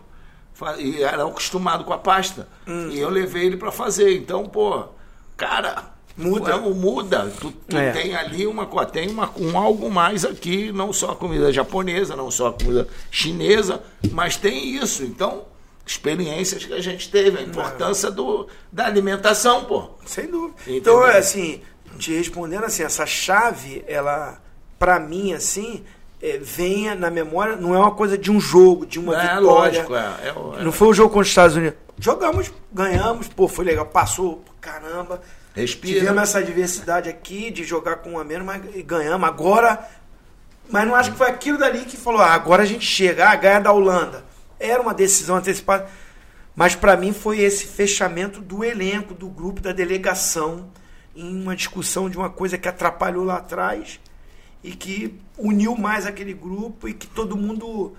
E era acostumado com a pasta. Hum. E eu levei ele para fazer. Então, pô, cara. Muda. é, Muda. Tu, tu É. tem ali uma, tem uma, um algo mais aqui, não só a comida japonesa, não só a comida chinesa, mas tem isso. Então, experiências que a gente teve, a importância do, da alimentação, pô. Sem dúvida. Entendeu? Então, é assim, te respondendo assim, essa chave, ela, pra mim, assim, é, venha na memória, não é uma coisa de um jogo, de uma é vitória. lógico, é. é, é- Não foi o jogo contra os Estados Unidos. Jogamos, ganhamos, pô, foi legal, passou, caramba. Respira. Tivemos essa diversidade aqui de jogar com um a menos, mas ganhamos. Agora. Mas não acho que foi aquilo dali que falou, ah, agora a gente chega, ah, ganha da Holanda. Era uma decisão antecipada. Mas para mim foi esse fechamento do elenco, do grupo, da delegação, em uma discussão de uma coisa que atrapalhou lá atrás e que uniu mais aquele grupo e que todo mundo.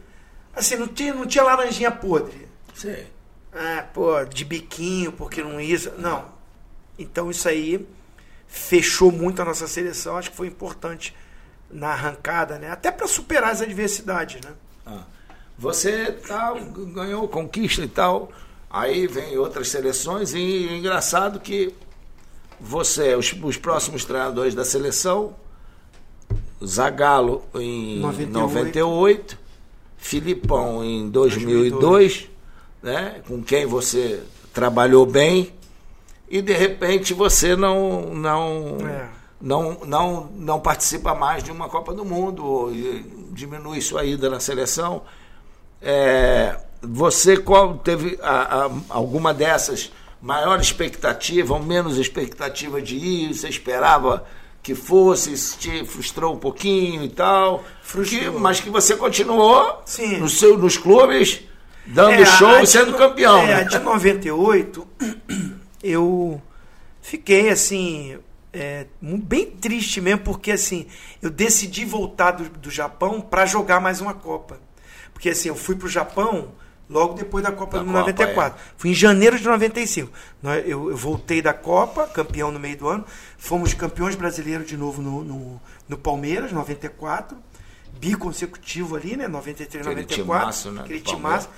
Assim, não tinha, não tinha laranjinha podre. Sei. Ah, pô, de biquinho, porque não isso. Não. Então isso aí fechou muito a nossa seleção. Acho que foi importante na arrancada, né? Até para superar as adversidades, né? Ah. Você tal, ganhou conquista e tal. Aí vem outras seleções e é engraçado que você, os, os próximos treinadores da seleção, Zagallo em 98. 98, Filipão em 2002, né, com quem você trabalhou bem, e de repente você não não É. não, não, não participa mais de uma Copa do Mundo, ou, diminui sua ida na seleção. É, você qual teve a- a- alguma dessas maior expectativa ou menos expectativa de ir? Você esperava que fosse, te frustrou um pouquinho e tal? Que- mas que você continuou Sim. No seu, nos clubes, dando É, show a e sendo campeão. É, né? a de 98, eu fiquei assim, é, bem triste mesmo, porque assim, eu decidi voltar do, do Japão para jogar mais uma Copa. Porque assim, eu fui pro Japão logo depois da Copa Da de Copa, 94. Fui em janeiro de 95. Nós- Eu, eu voltei da Copa, campeão no meio do ano. Fomos campeões brasileiros de novo no, no, no Palmeiras, 94. Biconsecutivo ali, né? 93, Aquele 94. timaço, né, Aquele timaço.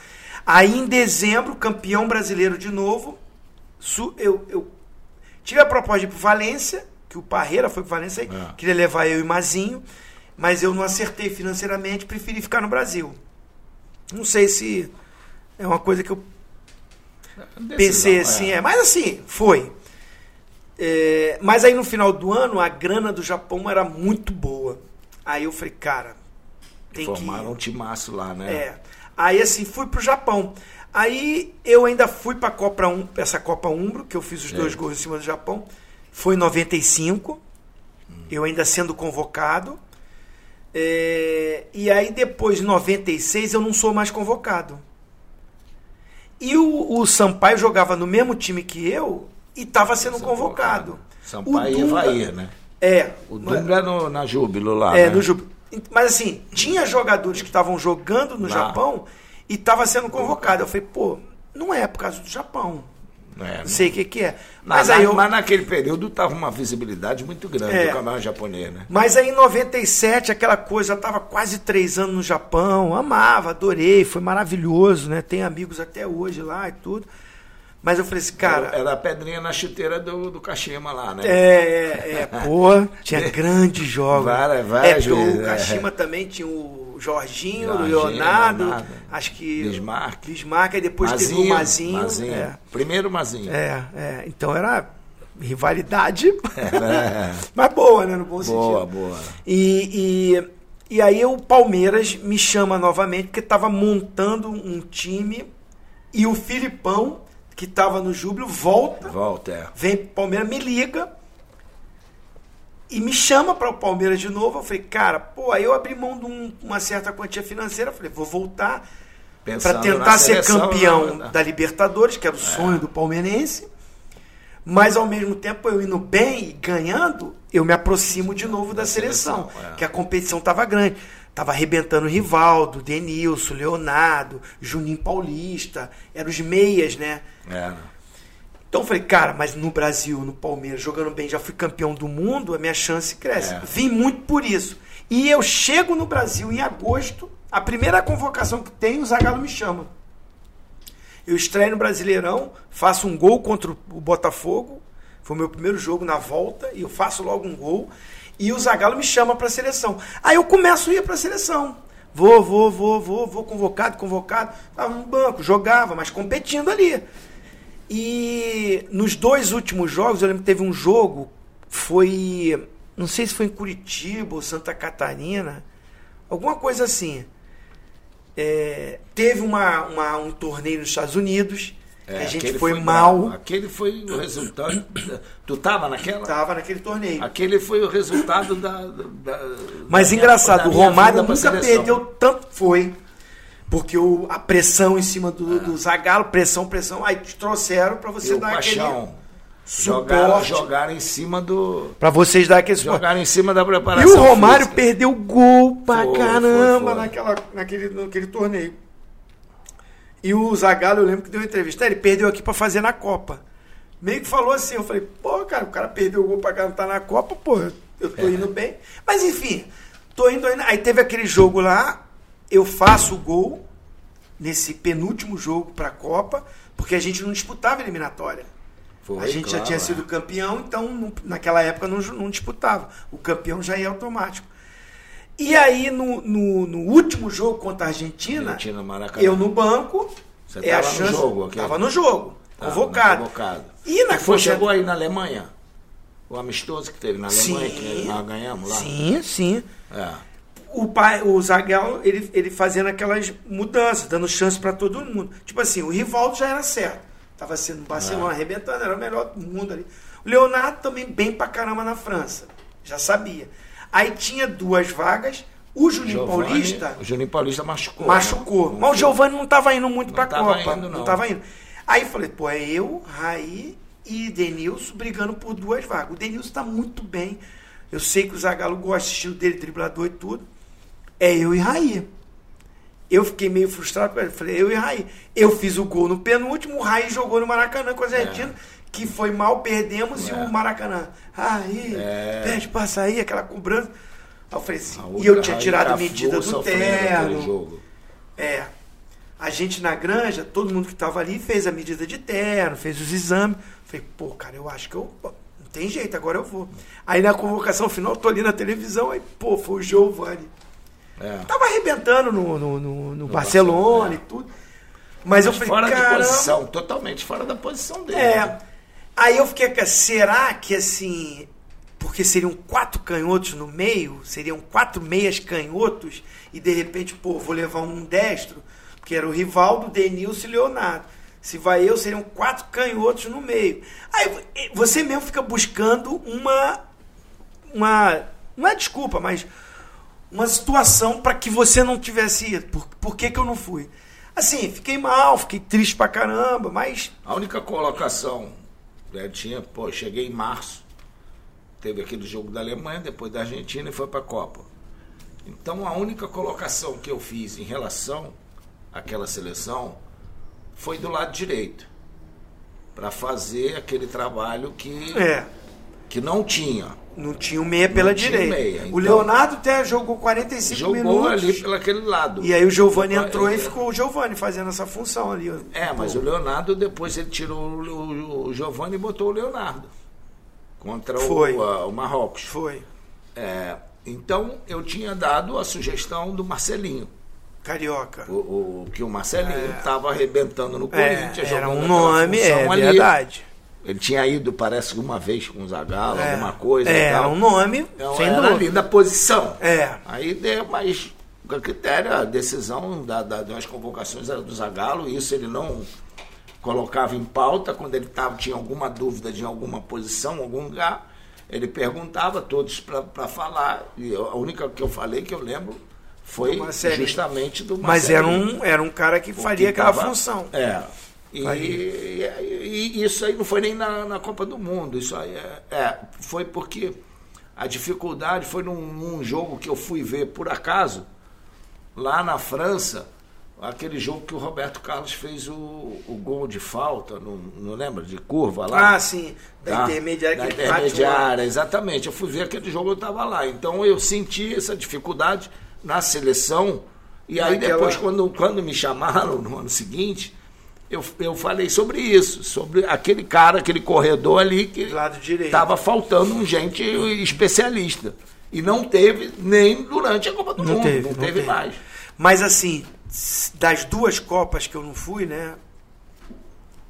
Aí em dezembro, campeão brasileiro de novo. Su- eu, eu tive a proposta de ir pro Valência, que o Parreira foi pro Valência, É. queria levar eu e Mazinho, mas eu não acertei financeiramente, preferi ficar no Brasil. Não sei se é uma coisa que eu pensei Decisão, assim, é. Mas assim, foi. É, mas aí no final do ano, a grana do Japão era muito boa. Aí eu falei, cara, tem que ir. Formaram um timaço lá, né? É. Aí assim, fui pro Japão. Aí eu ainda fui pra Copa um, essa Copa Umbro, que eu fiz os É. dois gols em cima do Japão. Foi em 95. Eu ainda sendo convocado. É, e aí depois, em 96, eu não sou mais convocado. E o, o Sampaio jogava no mesmo time que eu e estava sendo convocado. Sampaio O e Dunga- Evair, né? É. O Dunga é no, na Júbilo lá. É, né? no Júbilo. Mas assim, tinha jogadores que estavam jogando no Lá. Japão e estava sendo convocado. Eu falei, pô, não é por causa do Japão. É, Não sei o que, que é. Mas, Mas aí, eu, mas naquele período tava uma visibilidade muito grande É. do campeonato japonês, né? mas aí em 97, aquela coisa, eu tava quase três anos no Japão, amava, adorei, foi maravilhoso, né? Tem amigos até hoje lá e tudo. Mas eu falei assim, cara, Era, a pedrinha na chuteira do, do Kashima lá, né? É, é, é, pô, tinha grandes jogos. Várias- várias é, o é. Kashima também tinha o Jorginho, Jorginho, Leonardo, Leonardo, acho que. Bismarck. Bismarck, aí depois teve o Mazinho. É, Primeiro Mazinho. é, é, então era rivalidade, É, mas boa, né, no bom boa, sentido. boa. E, e, e aí o Palmeiras me chama novamente, porque estava montando um time e o Filipão, que estava no Júbilo, volta Volta, é. vem pro Palmeiras, me liga. E me chama para o Palmeiras de novo. Eu falei, cara, pô, aí eu abri mão de um, uma certa quantia financeira. Falei, vou voltar para tentar ser campeão né? da Libertadores, que era o é. sonho do palmeirense. Mas ao mesmo tempo, eu indo bem e ganhando, eu me aproximo de novo da, da seleção, seleção é. que a competição estava grande. Tava arrebentando Rivaldo, Denilson, Leonardo, Juninho Paulista, eram os meias, né? É. Então eu falei, cara, mas no Brasil, no Palmeiras, jogando bem, já fui campeão do mundo, a minha chance cresce. É. Vim muito por isso. E eu chego no Brasil em agosto, a primeira convocação que tem, o Zagallo me chama. Eu estreio no Brasileirão, faço um gol contra o Botafogo, foi o meu primeiro jogo na volta, e eu faço logo um gol. E o Zagallo me chama para a seleção. Aí eu começo a ir para a seleção. Vou, vou, vou, vou, vou, convocado, convocado. Estava no banco, jogava, mas competindo ali. E nos dois últimos jogos, eu lembro que teve um jogo, foi. Não sei se foi em Curitiba ou Santa Catarina, alguma coisa assim. É, teve uma, uma, um torneio nos Estados Unidos é, a gente foi, foi mal. Aquele foi o resultado. tu tava naquela? Tava naquele torneio. Aquele foi o resultado da. da Mas da engraçado, minha, o Romário nunca perdeu tanto. Foi. Porque o, a pressão em cima do, é. do Zagallo, pressão, pressão, aí te trouxeram para você dar paixão. Jogaram, jogaram em cima do. Pra vocês dar aquele Jogaram em cima da preparação. E o Romário física. perdeu gol pra foi, caramba foi, foi. Naquela, naquele, naquele torneio. E o Zagallo, eu lembro que deu uma entrevista, ele perdeu aqui para fazer na Copa. Meio que falou assim, eu falei, pô, cara, o cara perdeu o gol pra cantar na Copa, pô, eu tô é. indo bem. Mas enfim, tô indo, indo. Aí teve aquele jogo lá, eu faço o gol nesse penúltimo jogo pra Copa, porque a gente não disputava eliminatória. Foi, a gente claro, já tinha é. sido campeão, então naquela época não, não disputava. O campeão já ia automático. E aí, no, no, no, último jogo contra a Argentina, Argentina eu no banco. Você é a chance, no jogo? Okay. Tava no jogo, convocado. convocado. E na foi, chegou aí na Alemanha? O amistoso que teve na Alemanha, sim, que nós ganhamos lá? Sim, sim. É. O, pai, o Zaguel, ele, ele fazendo aquelas mudanças, dando chance para todo mundo. Tipo assim, o Rivaldo já era certo. Tava sendo Barcelona, é. arrebentando, era o melhor do mundo ali. O Leonardo também bem pra caramba na França. Já sabia. Aí tinha duas vagas. O Juninho Giovani, Paulista. O Juninho Paulista machucou. Machucou. Né? Mas o Giovanni não estava indo muito para a Copa. Indo, não estava indo. Aí falei, pô, é eu, Raí e Denilson brigando por duas vagas. O Denilson está muito bem. Eu sei que o Zagallo gosta do estilo dele, driblador e tudo. É eu e Raí. Eu fiquei meio frustrado com ele. Falei, eu e Raí. Eu fiz o gol no penúltimo, o Raí jogou no Maracanã com a Argentina. É que foi mal, perdemos é. e o Maracanã. Aí, é. perde pra sair, aquela cobrança. Aí eu falei assim, e eu tinha tirado a medida do terno. É. A gente na granja, todo mundo que estava ali fez a medida de terno, fez os exames. Falei, pô, cara, eu acho que eu. Não tem jeito, agora eu vou. Aí na convocação final, tô ali na televisão, aí, pô, foi o Giovanni. É. Tava arrebentando no, no, no, no Barcelona, Barcelona é. e tudo. Mas, Mas eu falei, fora cara. de posição, totalmente fora da posição dele. É. Né? Aí eu fiquei, será que assim, porque seriam quatro canhotos no meio, seriam quatro meias canhotos, e de repente, pô, vou levar um destro, porque era o Rivaldo, Denilson e Leonardo. Se vai eu, seriam quatro canhotos no meio. Aí você mesmo fica buscando uma. uma não é desculpa, mas uma situação para que você não tivesse ido. Por, por que, que eu não fui? Assim, fiquei mal, fiquei triste pra caramba, mas. A única colocação eu tinha, pô, cheguei em março, teve aquele jogo da Alemanha, depois da Argentina e foi para a Copa. Então a única colocação que eu fiz em relação àquela seleção foi do lado direito, para fazer aquele trabalho que é. Que não tinha. Não tinha o meia pela direita. Meia. Então, o Leonardo até jogou 45 jogou minutos. Jogou ali pelo aquele lado. E aí o Giovani entrou é, e ficou o Giovani fazendo essa função ali. É, mas o Leonardo depois ele tirou o, o, Giovani e botou o Leonardo. Contra Foi. O, a, o Marrocos. Foi. É, então eu tinha dado a sugestão do Marcelinho. Carioca. O, o que o Marcelinho estava é. arrebentando no é, Corinthians. Era um nome, é ali. verdade. Ele tinha ido, parece, uma vez com o Zagallo, é, alguma coisa. É, era um nome, então, sem era ali da posição. É. Aí deu, mas o critério, a decisão da, da, das convocações era do Zagallo, isso ele não colocava em pauta quando ele tava, tinha alguma dúvida de alguma posição, algum lugar. Ele perguntava todos para falar. E a única que eu falei que eu lembro foi justamente do Mas era um, era um cara que faria aquela tava, função. É. E, e, e, isso aí não foi nem na, na Copa do Mundo. Isso aí é, é foi porque a dificuldade foi num, num jogo que eu fui ver por acaso, lá na França aquele jogo que o Roberto Carlos fez o, o gol de falta, não, não lembra? De curva lá? Ah, sim, da tá? intermediária. Da intermediária, exatamente. Eu fui ver aquele jogo, eu estava lá. Então eu senti essa dificuldade na seleção. E aí Naquela... depois, quando, quando me chamaram no ano seguinte, eu, eu falei sobre isso, sobre aquele cara, aquele corredor ali que estava faltando um gente especialista. E não teve nem durante a Copa do não Mundo, teve, não, não teve, teve mais. Mas assim, das duas Copas que eu não fui, né?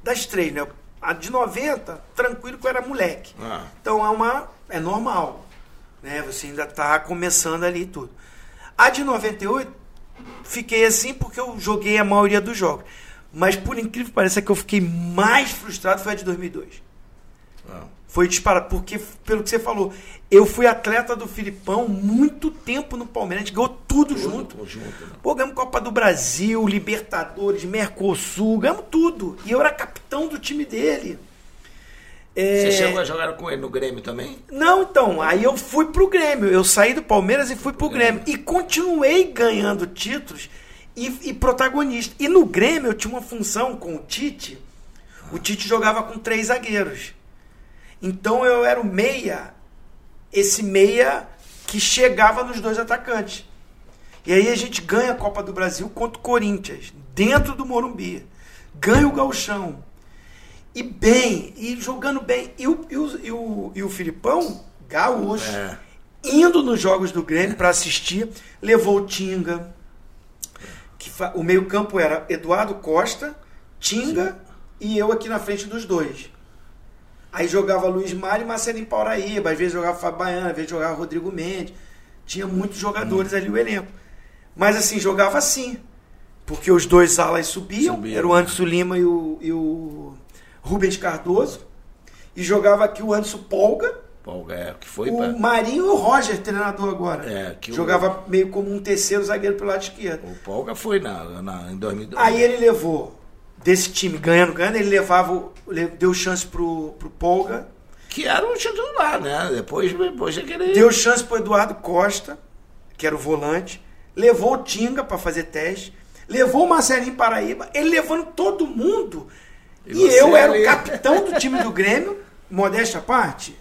Das três, né? A de 90, tranquilo que eu era moleque. Ah. Então é uma. é normal. Né? Você ainda tá começando ali tudo. A de 98, fiquei assim porque eu joguei a maioria dos jogos. Mas por incrível que pareça que eu fiquei mais frustrado foi a de 2002. Ah. Foi disparado, porque, pelo que você falou, eu fui atleta do Filipão muito tempo no Palmeiras, a gente ganhou tudo, tudo junto. junto né? Pô, ganhamos Copa do Brasil, Libertadores, Mercosul, ganhamos tudo. E eu era capitão do time dele. É... Você chegou a jogar com ele no Grêmio também? Não, então. Aí eu fui pro Grêmio. Eu saí do Palmeiras e fui pro Grêmio. E continuei ganhando títulos e, e protagonista. E no Grêmio eu tinha uma função com o Tite. O Tite jogava com três zagueiros. Então eu era o meia, esse meia que chegava nos dois atacantes. E aí a gente ganha a Copa do Brasil contra o Corinthians, dentro do Morumbi. Ganha o Galchão. E bem, e jogando bem. E o, e o, e o, e o Filipão, gaúcho, é. indo nos jogos do Grêmio para assistir, levou o Tinga. Que o meio-campo era Eduardo Costa, Tinga Sim. e eu aqui na frente dos dois. Aí jogava Luiz Mário e Marcelinho Pauraíba, às vezes jogava Fabaiana, às vezes jogava Rodrigo Mendes. Tinha muitos jogadores hum. ali o elenco. Mas assim, jogava assim. Porque os dois alas subiam, Subia, era o Anderson Lima e o, e o Rubens Cardoso. E jogava aqui o Anderson Polga. Polga, é, que foi. O pra... Marinho e o Roger, treinador agora. É, que jogava o... meio como um terceiro zagueiro pelo lado esquerdo. O Polga foi na, na, em 2002. Aí ele levou desse time ganhando, ganhando, ele levava, deu chance pro, pro Polga. Que era o titular, né? Depois, depois aquele. Deu chance pro Eduardo Costa, que era o volante. Levou o Tinga para fazer teste. Levou o Marcelinho Paraíba. Ele levando todo mundo. E, e eu era ali... o capitão do time do Grêmio, modéstia à parte,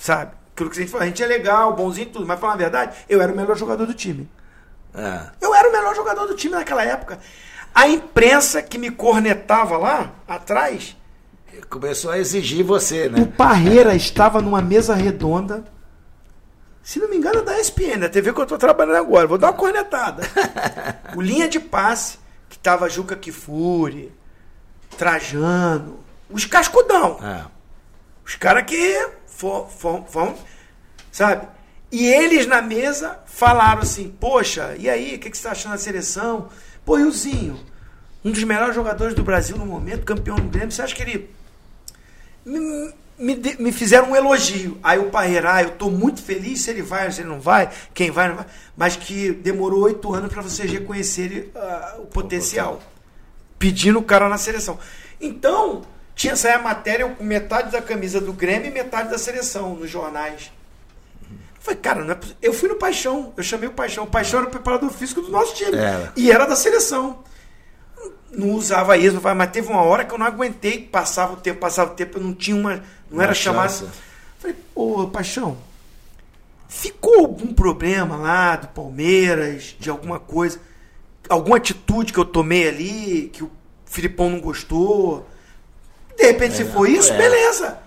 sabe? Aquilo que a gente falou, a gente é legal, bonzinho tudo, mas falar a verdade, eu era o melhor jogador do time. É. Eu era o melhor jogador do time naquela época. A imprensa que me cornetava lá atrás. Começou a exigir você, né? O Parreira estava numa mesa redonda. Se não me engano, é da ESPN, a TV que eu estou trabalhando agora. Vou dar uma cornetada. o linha de passe, que estava Juca Kifuri, Trajano, os cascudão. É. Os caras que foram, sabe? E eles na mesa falaram assim: Poxa, e aí, o que, que você está achando da seleção? Pô, Rilzinho, um dos melhores jogadores do Brasil no momento, campeão do Grêmio, você acha que ele. Me, me, me fizeram um elogio. Aí o Parreira, ah, eu estou muito feliz se ele vai, se ele não vai, quem vai, não vai. Mas que demorou oito anos para vocês reconhecerem uh, o potencial. Pedindo o cara na seleção. Então, tinha essa matéria com metade da camisa do Grêmio e metade da seleção nos jornais. Falei, cara, é eu fui no Paixão, eu chamei o Paixão. O Paixão era o preparador físico do nosso time. É. E era da seleção. Não usava isso, mas teve uma hora que eu não aguentei, passava o tempo, passava o tempo, eu não tinha uma. Não uma era chamado. Falei, pô, Paixão, ficou algum problema lá do Palmeiras, de alguma coisa, alguma atitude que eu tomei ali, que o Filipão não gostou? De repente, é, se foi isso, é. beleza.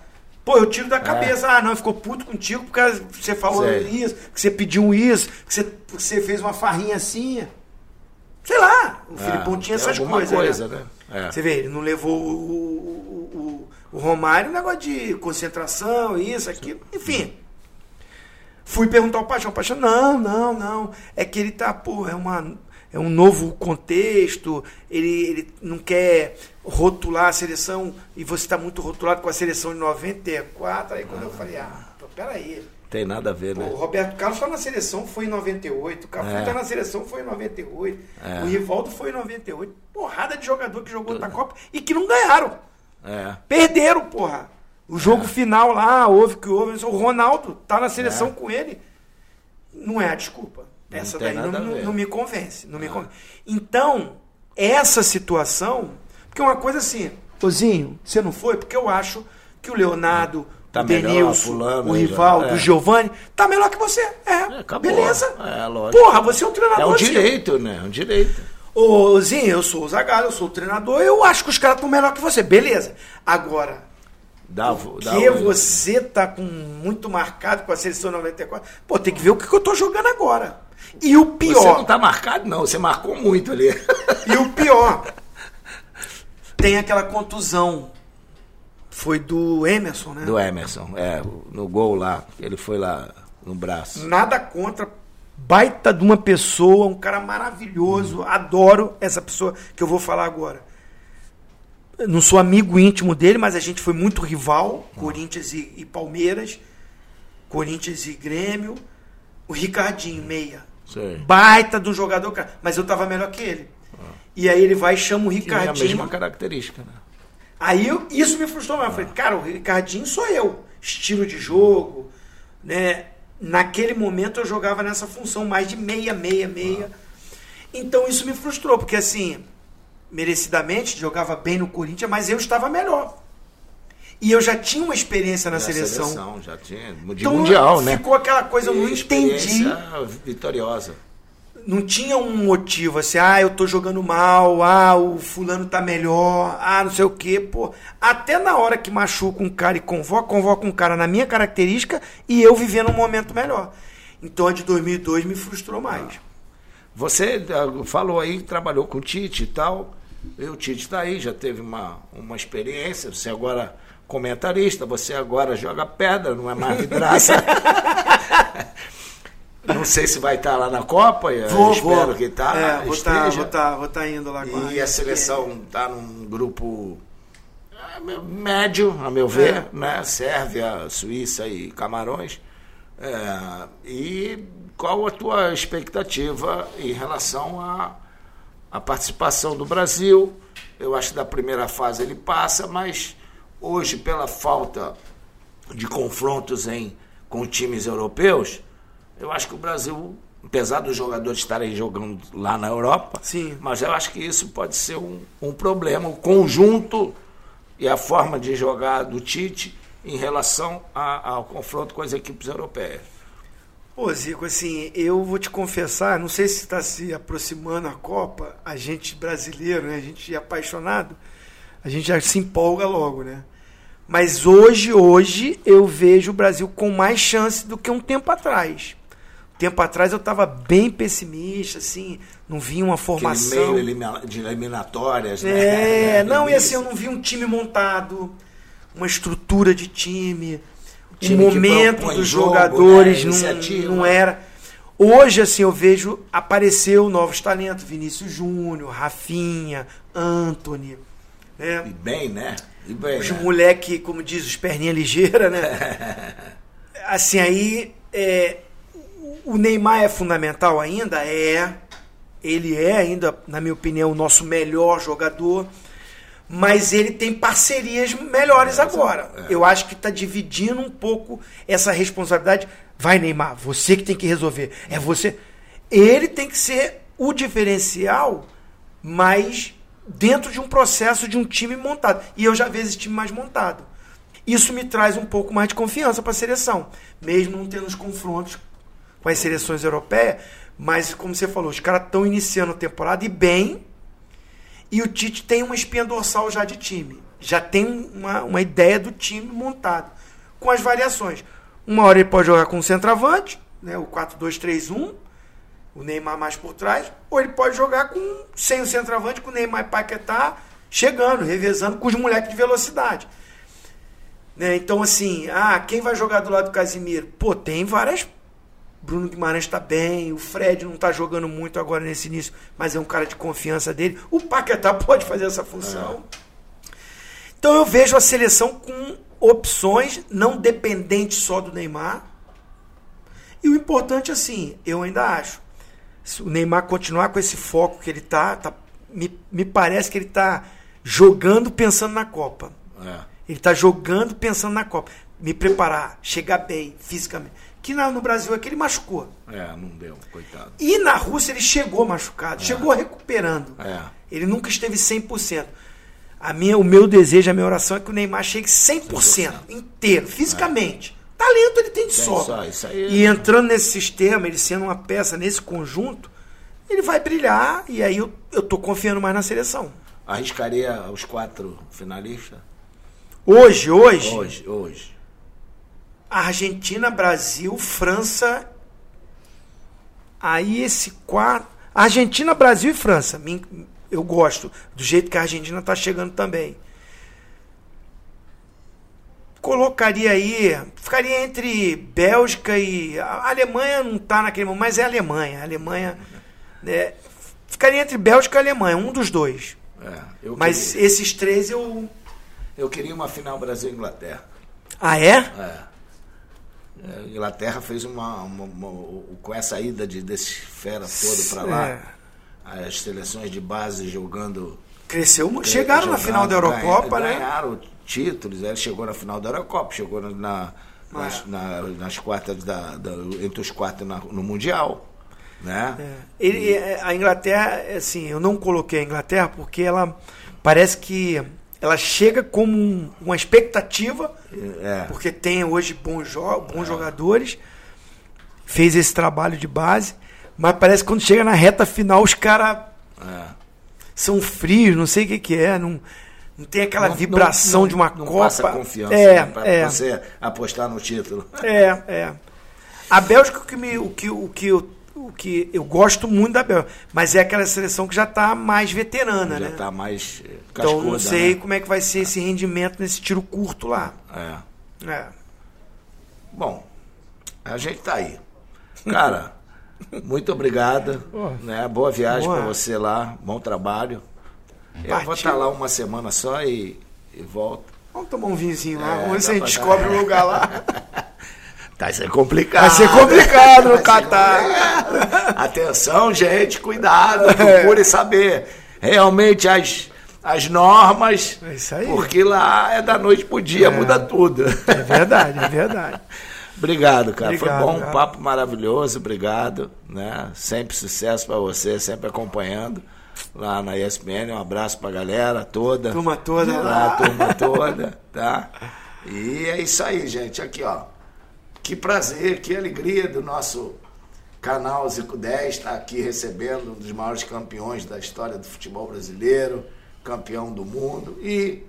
Pô, eu tiro da é. cabeça. É. Ah, não, ficou puto contigo porque você falou Sei. isso, que você pediu isso, que você, que você fez uma farrinha assim. Sei lá, o é, Filipão tinha essas coisas. Né? Coisa, né? né? Você vê, ele não levou o, o, o, o Romário, negócio de concentração, isso, aquilo, enfim. Fui perguntar ao Paixão, o Paixão, não, não, não. É que ele tá, pô, é uma é um novo contexto, ele, ele não quer rotular a seleção, e você está muito rotulado com a seleção de 94, aí quando ah, eu falei, ah, tô peraí. Tem nada a ver, né? O Roberto Carlos está na seleção, foi em 98. O Cafu É. tá na seleção, foi em 98. É. O Rivaldo foi em 98. Porrada de jogador que jogou na Copa e que não ganharam. É. Perderam, porra. O jogo final lá, houve que houve. O Ronaldo tá na seleção É. com ele. Não é a desculpa. Não Essa tem daí não, não-. É. não me convence. Não me convence. Então, essa situação. Porque uma coisa assim, Ozinho, você não foi? Porque eu acho que o Leonardo, Tá o Denilson, o Rivaldo, é. o Giovanni, tá melhor que você. É, É, beleza. É, lógico. Porra, você é um treinador. É um assim. direito, né? É um direito. Ô, Zinho, eu sou o Zagallo, eu sou o treinador, eu acho que os caras estão melhor que você. Beleza. Agora, Dá, vo- dá o- você tá com muito marcado com a seleção 94, pô, tem que ver o que, que eu tô jogando agora. E o Você pior, não tá marcado, não. Você marcou muito ali. e o pior, tem aquela contusão. Foi do Emerson, né? Do Emerson, é, no gol lá. Ele foi lá no braço. Nada contra. Baita de uma pessoa, um cara maravilhoso. Adoro essa pessoa que eu vou falar agora. Não sou amigo íntimo dele, mas a gente foi muito rival. Corinthians e, e Palmeiras. Corinthians e Grêmio. O Ricardinho, meia. Sei. Baita de um jogador, cara. Mas eu tava melhor que ele. E aí ele vai e chama o Tinha a Ricardinho. mesma característica, né? Aí eu- isso me frustrou mais. Eu falei, cara, o Ricardinho sou eu. Estilo de jogo, né? Naquele momento eu jogava nessa função mais de meia, meia, meia. Então isso me frustrou, porque assim, merecidamente jogava bem no Corinthians, mas eu estava melhor. E eu já tinha uma experiência na Da seleção. já tinha. De Então, mundial, né? Ficou aquela coisa, eu não entendi. vitoriosa. Não tinha um motivo assim, ah, eu tô jogando mal, ah, o fulano tá melhor, ah, não sei o quê, pô. Até na hora que machuca um cara e convoca, convoca um cara na minha característica e eu vivendo um momento melhor. Então a de 2002 me frustrou mais. Você ah, falou aí que trabalhou com o Tite e tal. E o Tite está aí, já teve uma, uma experiência. Você agora comentarista, você agora joga pedra, não é mais vidraça. não sei se vai estar lá na Copa, eu espero que tá, É, vou estar esteja. vou tá, vou tá indo lá E a seleção está num grupo médio, a meu ver, É. né? Sérvia, Suíça e Camarões. É, e qual a tua expectativa em relação à à participação do Brasil? Eu acho que da primeira fase ele passa, mas hoje, pela falta de confrontos em, com times europeus, eu acho que o Brasil, apesar dos jogadores estarem jogando lá na Europa, Sim. mas eu acho que isso pode ser um, um problema, o conjunto e a forma de jogar do Tite em relação a- ao confronto com as equipes europeias. Pô, Zico, assim, eu vou te confessar, não sei se está se aproximando a Copa, a gente brasileiro, né, a gente é apaixonado, a gente já se empolga logo, né? Mas hoje, hoje, eu vejo o Brasil com mais chance do que um tempo atrás. Um tempo atrás eu estava bem pessimista, assim, não vi uma Aquele formação. meio de eliminatórias, né? É, não, e assim, eu não vi um time montado, uma estrutura de time, o Time que momento dos jogo, jogadores né, não, iniciativa. não era. Hoje, assim, eu vejo, apareceu novos talentos, Vinícius Júnior, Rafinha, Anthony, né? E bem, né? Bem, Os né? moleque, como diz, os perninha ligeira, né? assim, aí, é, o Neymar é fundamental ainda? É. Ele é ainda, na minha opinião, o nosso melhor jogador. Mas ele tem parcerias melhores agora. Eu acho que está dividindo um pouco essa responsabilidade. Vai, Neymar, você que tem que resolver. É você. Ele tem que ser o diferencial, mas dentro de um processo de um time montado. E eu já vejo esse time mais montado. Isso me traz um pouco mais de confiança para a seleção, mesmo não tendo os confrontos com as seleções europeias. Mas, como você falou, os caras estão iniciando a temporada e bem. E o Tite tem uma espinha dorsal já de time. Já tem uma, uma ideia do time montado. Com as variações. Uma hora ele pode jogar com o centroavante, né, o 4-2-3-1, o Neymar mais por trás, ou ele pode jogar com sem o centroavante, com o Neymar e Paquetá chegando, revezando com os moleques de velocidade. Né, então, assim, ah, quem vai jogar do lado do Casimiro? Pô, tem várias. Bruno Guimarães está bem, o Fred não está jogando muito agora nesse início, mas é um cara de confiança dele. O Paquetá pode fazer essa função. Então eu vejo a seleção com opções, não dependentes só do Neymar. E o importante, assim, eu ainda acho, se o Neymar continuar com esse foco que ele tá, tá me, me parece que ele tá jogando pensando na Copa. É. Ele tá jogando pensando na Copa. Me preparar, chegar bem, fisicamente. Que na- no Brasil é que ele machucou. É, não deu, coitado. E na Rússia ele chegou machucado, chegou recuperando. É. Ele nunca esteve 100%. A minha, o meu desejo, a minha oração é que o Neymar chegue 100%, inteiro, fisicamente. Talento ele tem de Tem sobra. só, aí- E entrando nesse sistema, ele sendo uma peça nesse conjunto, ele vai brilhar e aí eu, eu tô confiando mais na seleção. Arriscaria os quatro finalistas? Hoje, hoje, Hoje, hoje. Argentina, Brasil, França. Aí esse quatro. Argentina, Brasil e França. Eu gosto do jeito que a Argentina está chegando também. Colocaria aí. Ficaria entre Bélgica e. A Alemanha não está naquele momento, mas é a Alemanha. A Alemanha. né, ficaria entre Bélgica e Alemanha, um dos dois. É, Mas queria, esses três eu. eu queria uma final Brasil e Inglaterra. Ah, é? É. É, a Inglaterra fez uma, uma- uma- com essa ida de, desse fera todo para lá, É. as seleções de base jogando. Cresceu muito. Chegaram na jogando, final da Eurocopa, ganha- né? Ganharam títulos, ele chegou na final da Eurocopa, chegou na, na- nas, É. na- nas quartas da, da- entre os quartos na- no Mundial. Né? É. Ele, é, a Inglaterra, assim, eu não coloquei a Inglaterra porque ela parece que ela chega como um- uma expectativa, É. porque tem hoje bons, jo bons jogadores, fez esse trabalho de base, mas parece que quando chega na reta final os caras É. são frios, não sei o que, que é, não, não tem aquela Não- vibração não- de uma não Copa. Passa confiança é, né, pra é. você apostar no título. É, é. A Bélgica, o que, me, o, que, o, que eu, o que eu gosto muito da Bélgica, mas é aquela seleção que já está mais veterana, Já né? está mais eh, então cascuda, não sei né? como é que vai ser esse rendimento nesse tiro curto lá. É. É. Bom, a gente tá aí. Cara, muito obrigado. Né? Boa viagem para você lá. Bom trabalho. Eu vou Partiu. estar lá uma semana só e, e volto. Vamos tomar um vinhozinho lá, É, vamos ver a gente descobre um lugar lá. Vai ser complicado. Vai ser complicado no ser Catar. complicado. Atenção, gente, cuidado. É. Procure saber realmente as, as normas. É isso aí. Porque lá é da noite pro dia, muda tudo. É verdade, é verdade. Obrigado, cara. Obrigado, Foi bom, um cara. papo maravilhoso. Obrigado, né? Sempre sucesso para você, sempre acompanhando lá na ESPN. Um abraço pra galera toda. Turma toda lá. lá. Turma toda, tá? E é isso aí, gente. Aqui, ó. Que prazer, que alegria do nosso canal Zico 10 estar aqui recebendo um dos maiores campeões da história do futebol brasileiro, campeão do mundo e,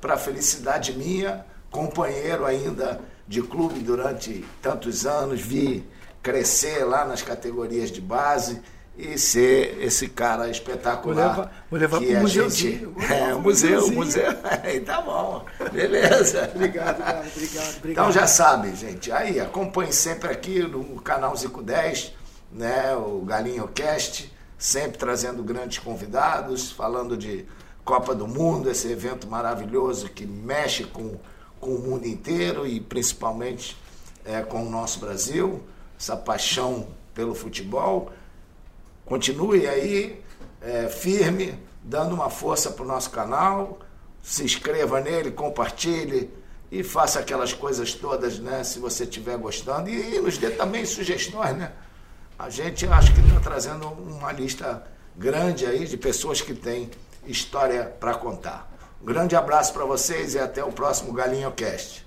para felicidade minha, companheiro ainda de clube durante tantos anos, vi crescer lá nas categorias de base e ser esse cara espetacular. Vou levar- vou levar que pro a museuzinho. gente- É, museu, museu. Tá bom, beleza. Obrigado, cara. Obrigado, obrigado. Então já sabe, gente. Aí acompanhe sempre aqui no canal Zico 10, né? O Galinho Cast, sempre trazendo grandes convidados, falando de Copa do Mundo, esse evento maravilhoso que mexe com, com o mundo inteiro e principalmente é, com o nosso Brasil, essa paixão pelo futebol. Continue aí, é, firme, dando uma força para o nosso canal. Se inscreva nele, compartilhe e faça aquelas coisas todas, né? Se você estiver gostando. E, nos dê também sugestões, né? A gente acho que está trazendo uma lista grande aí de pessoas que têm história para contar. Um grande abraço para vocês e até o próximo Galinho Cast.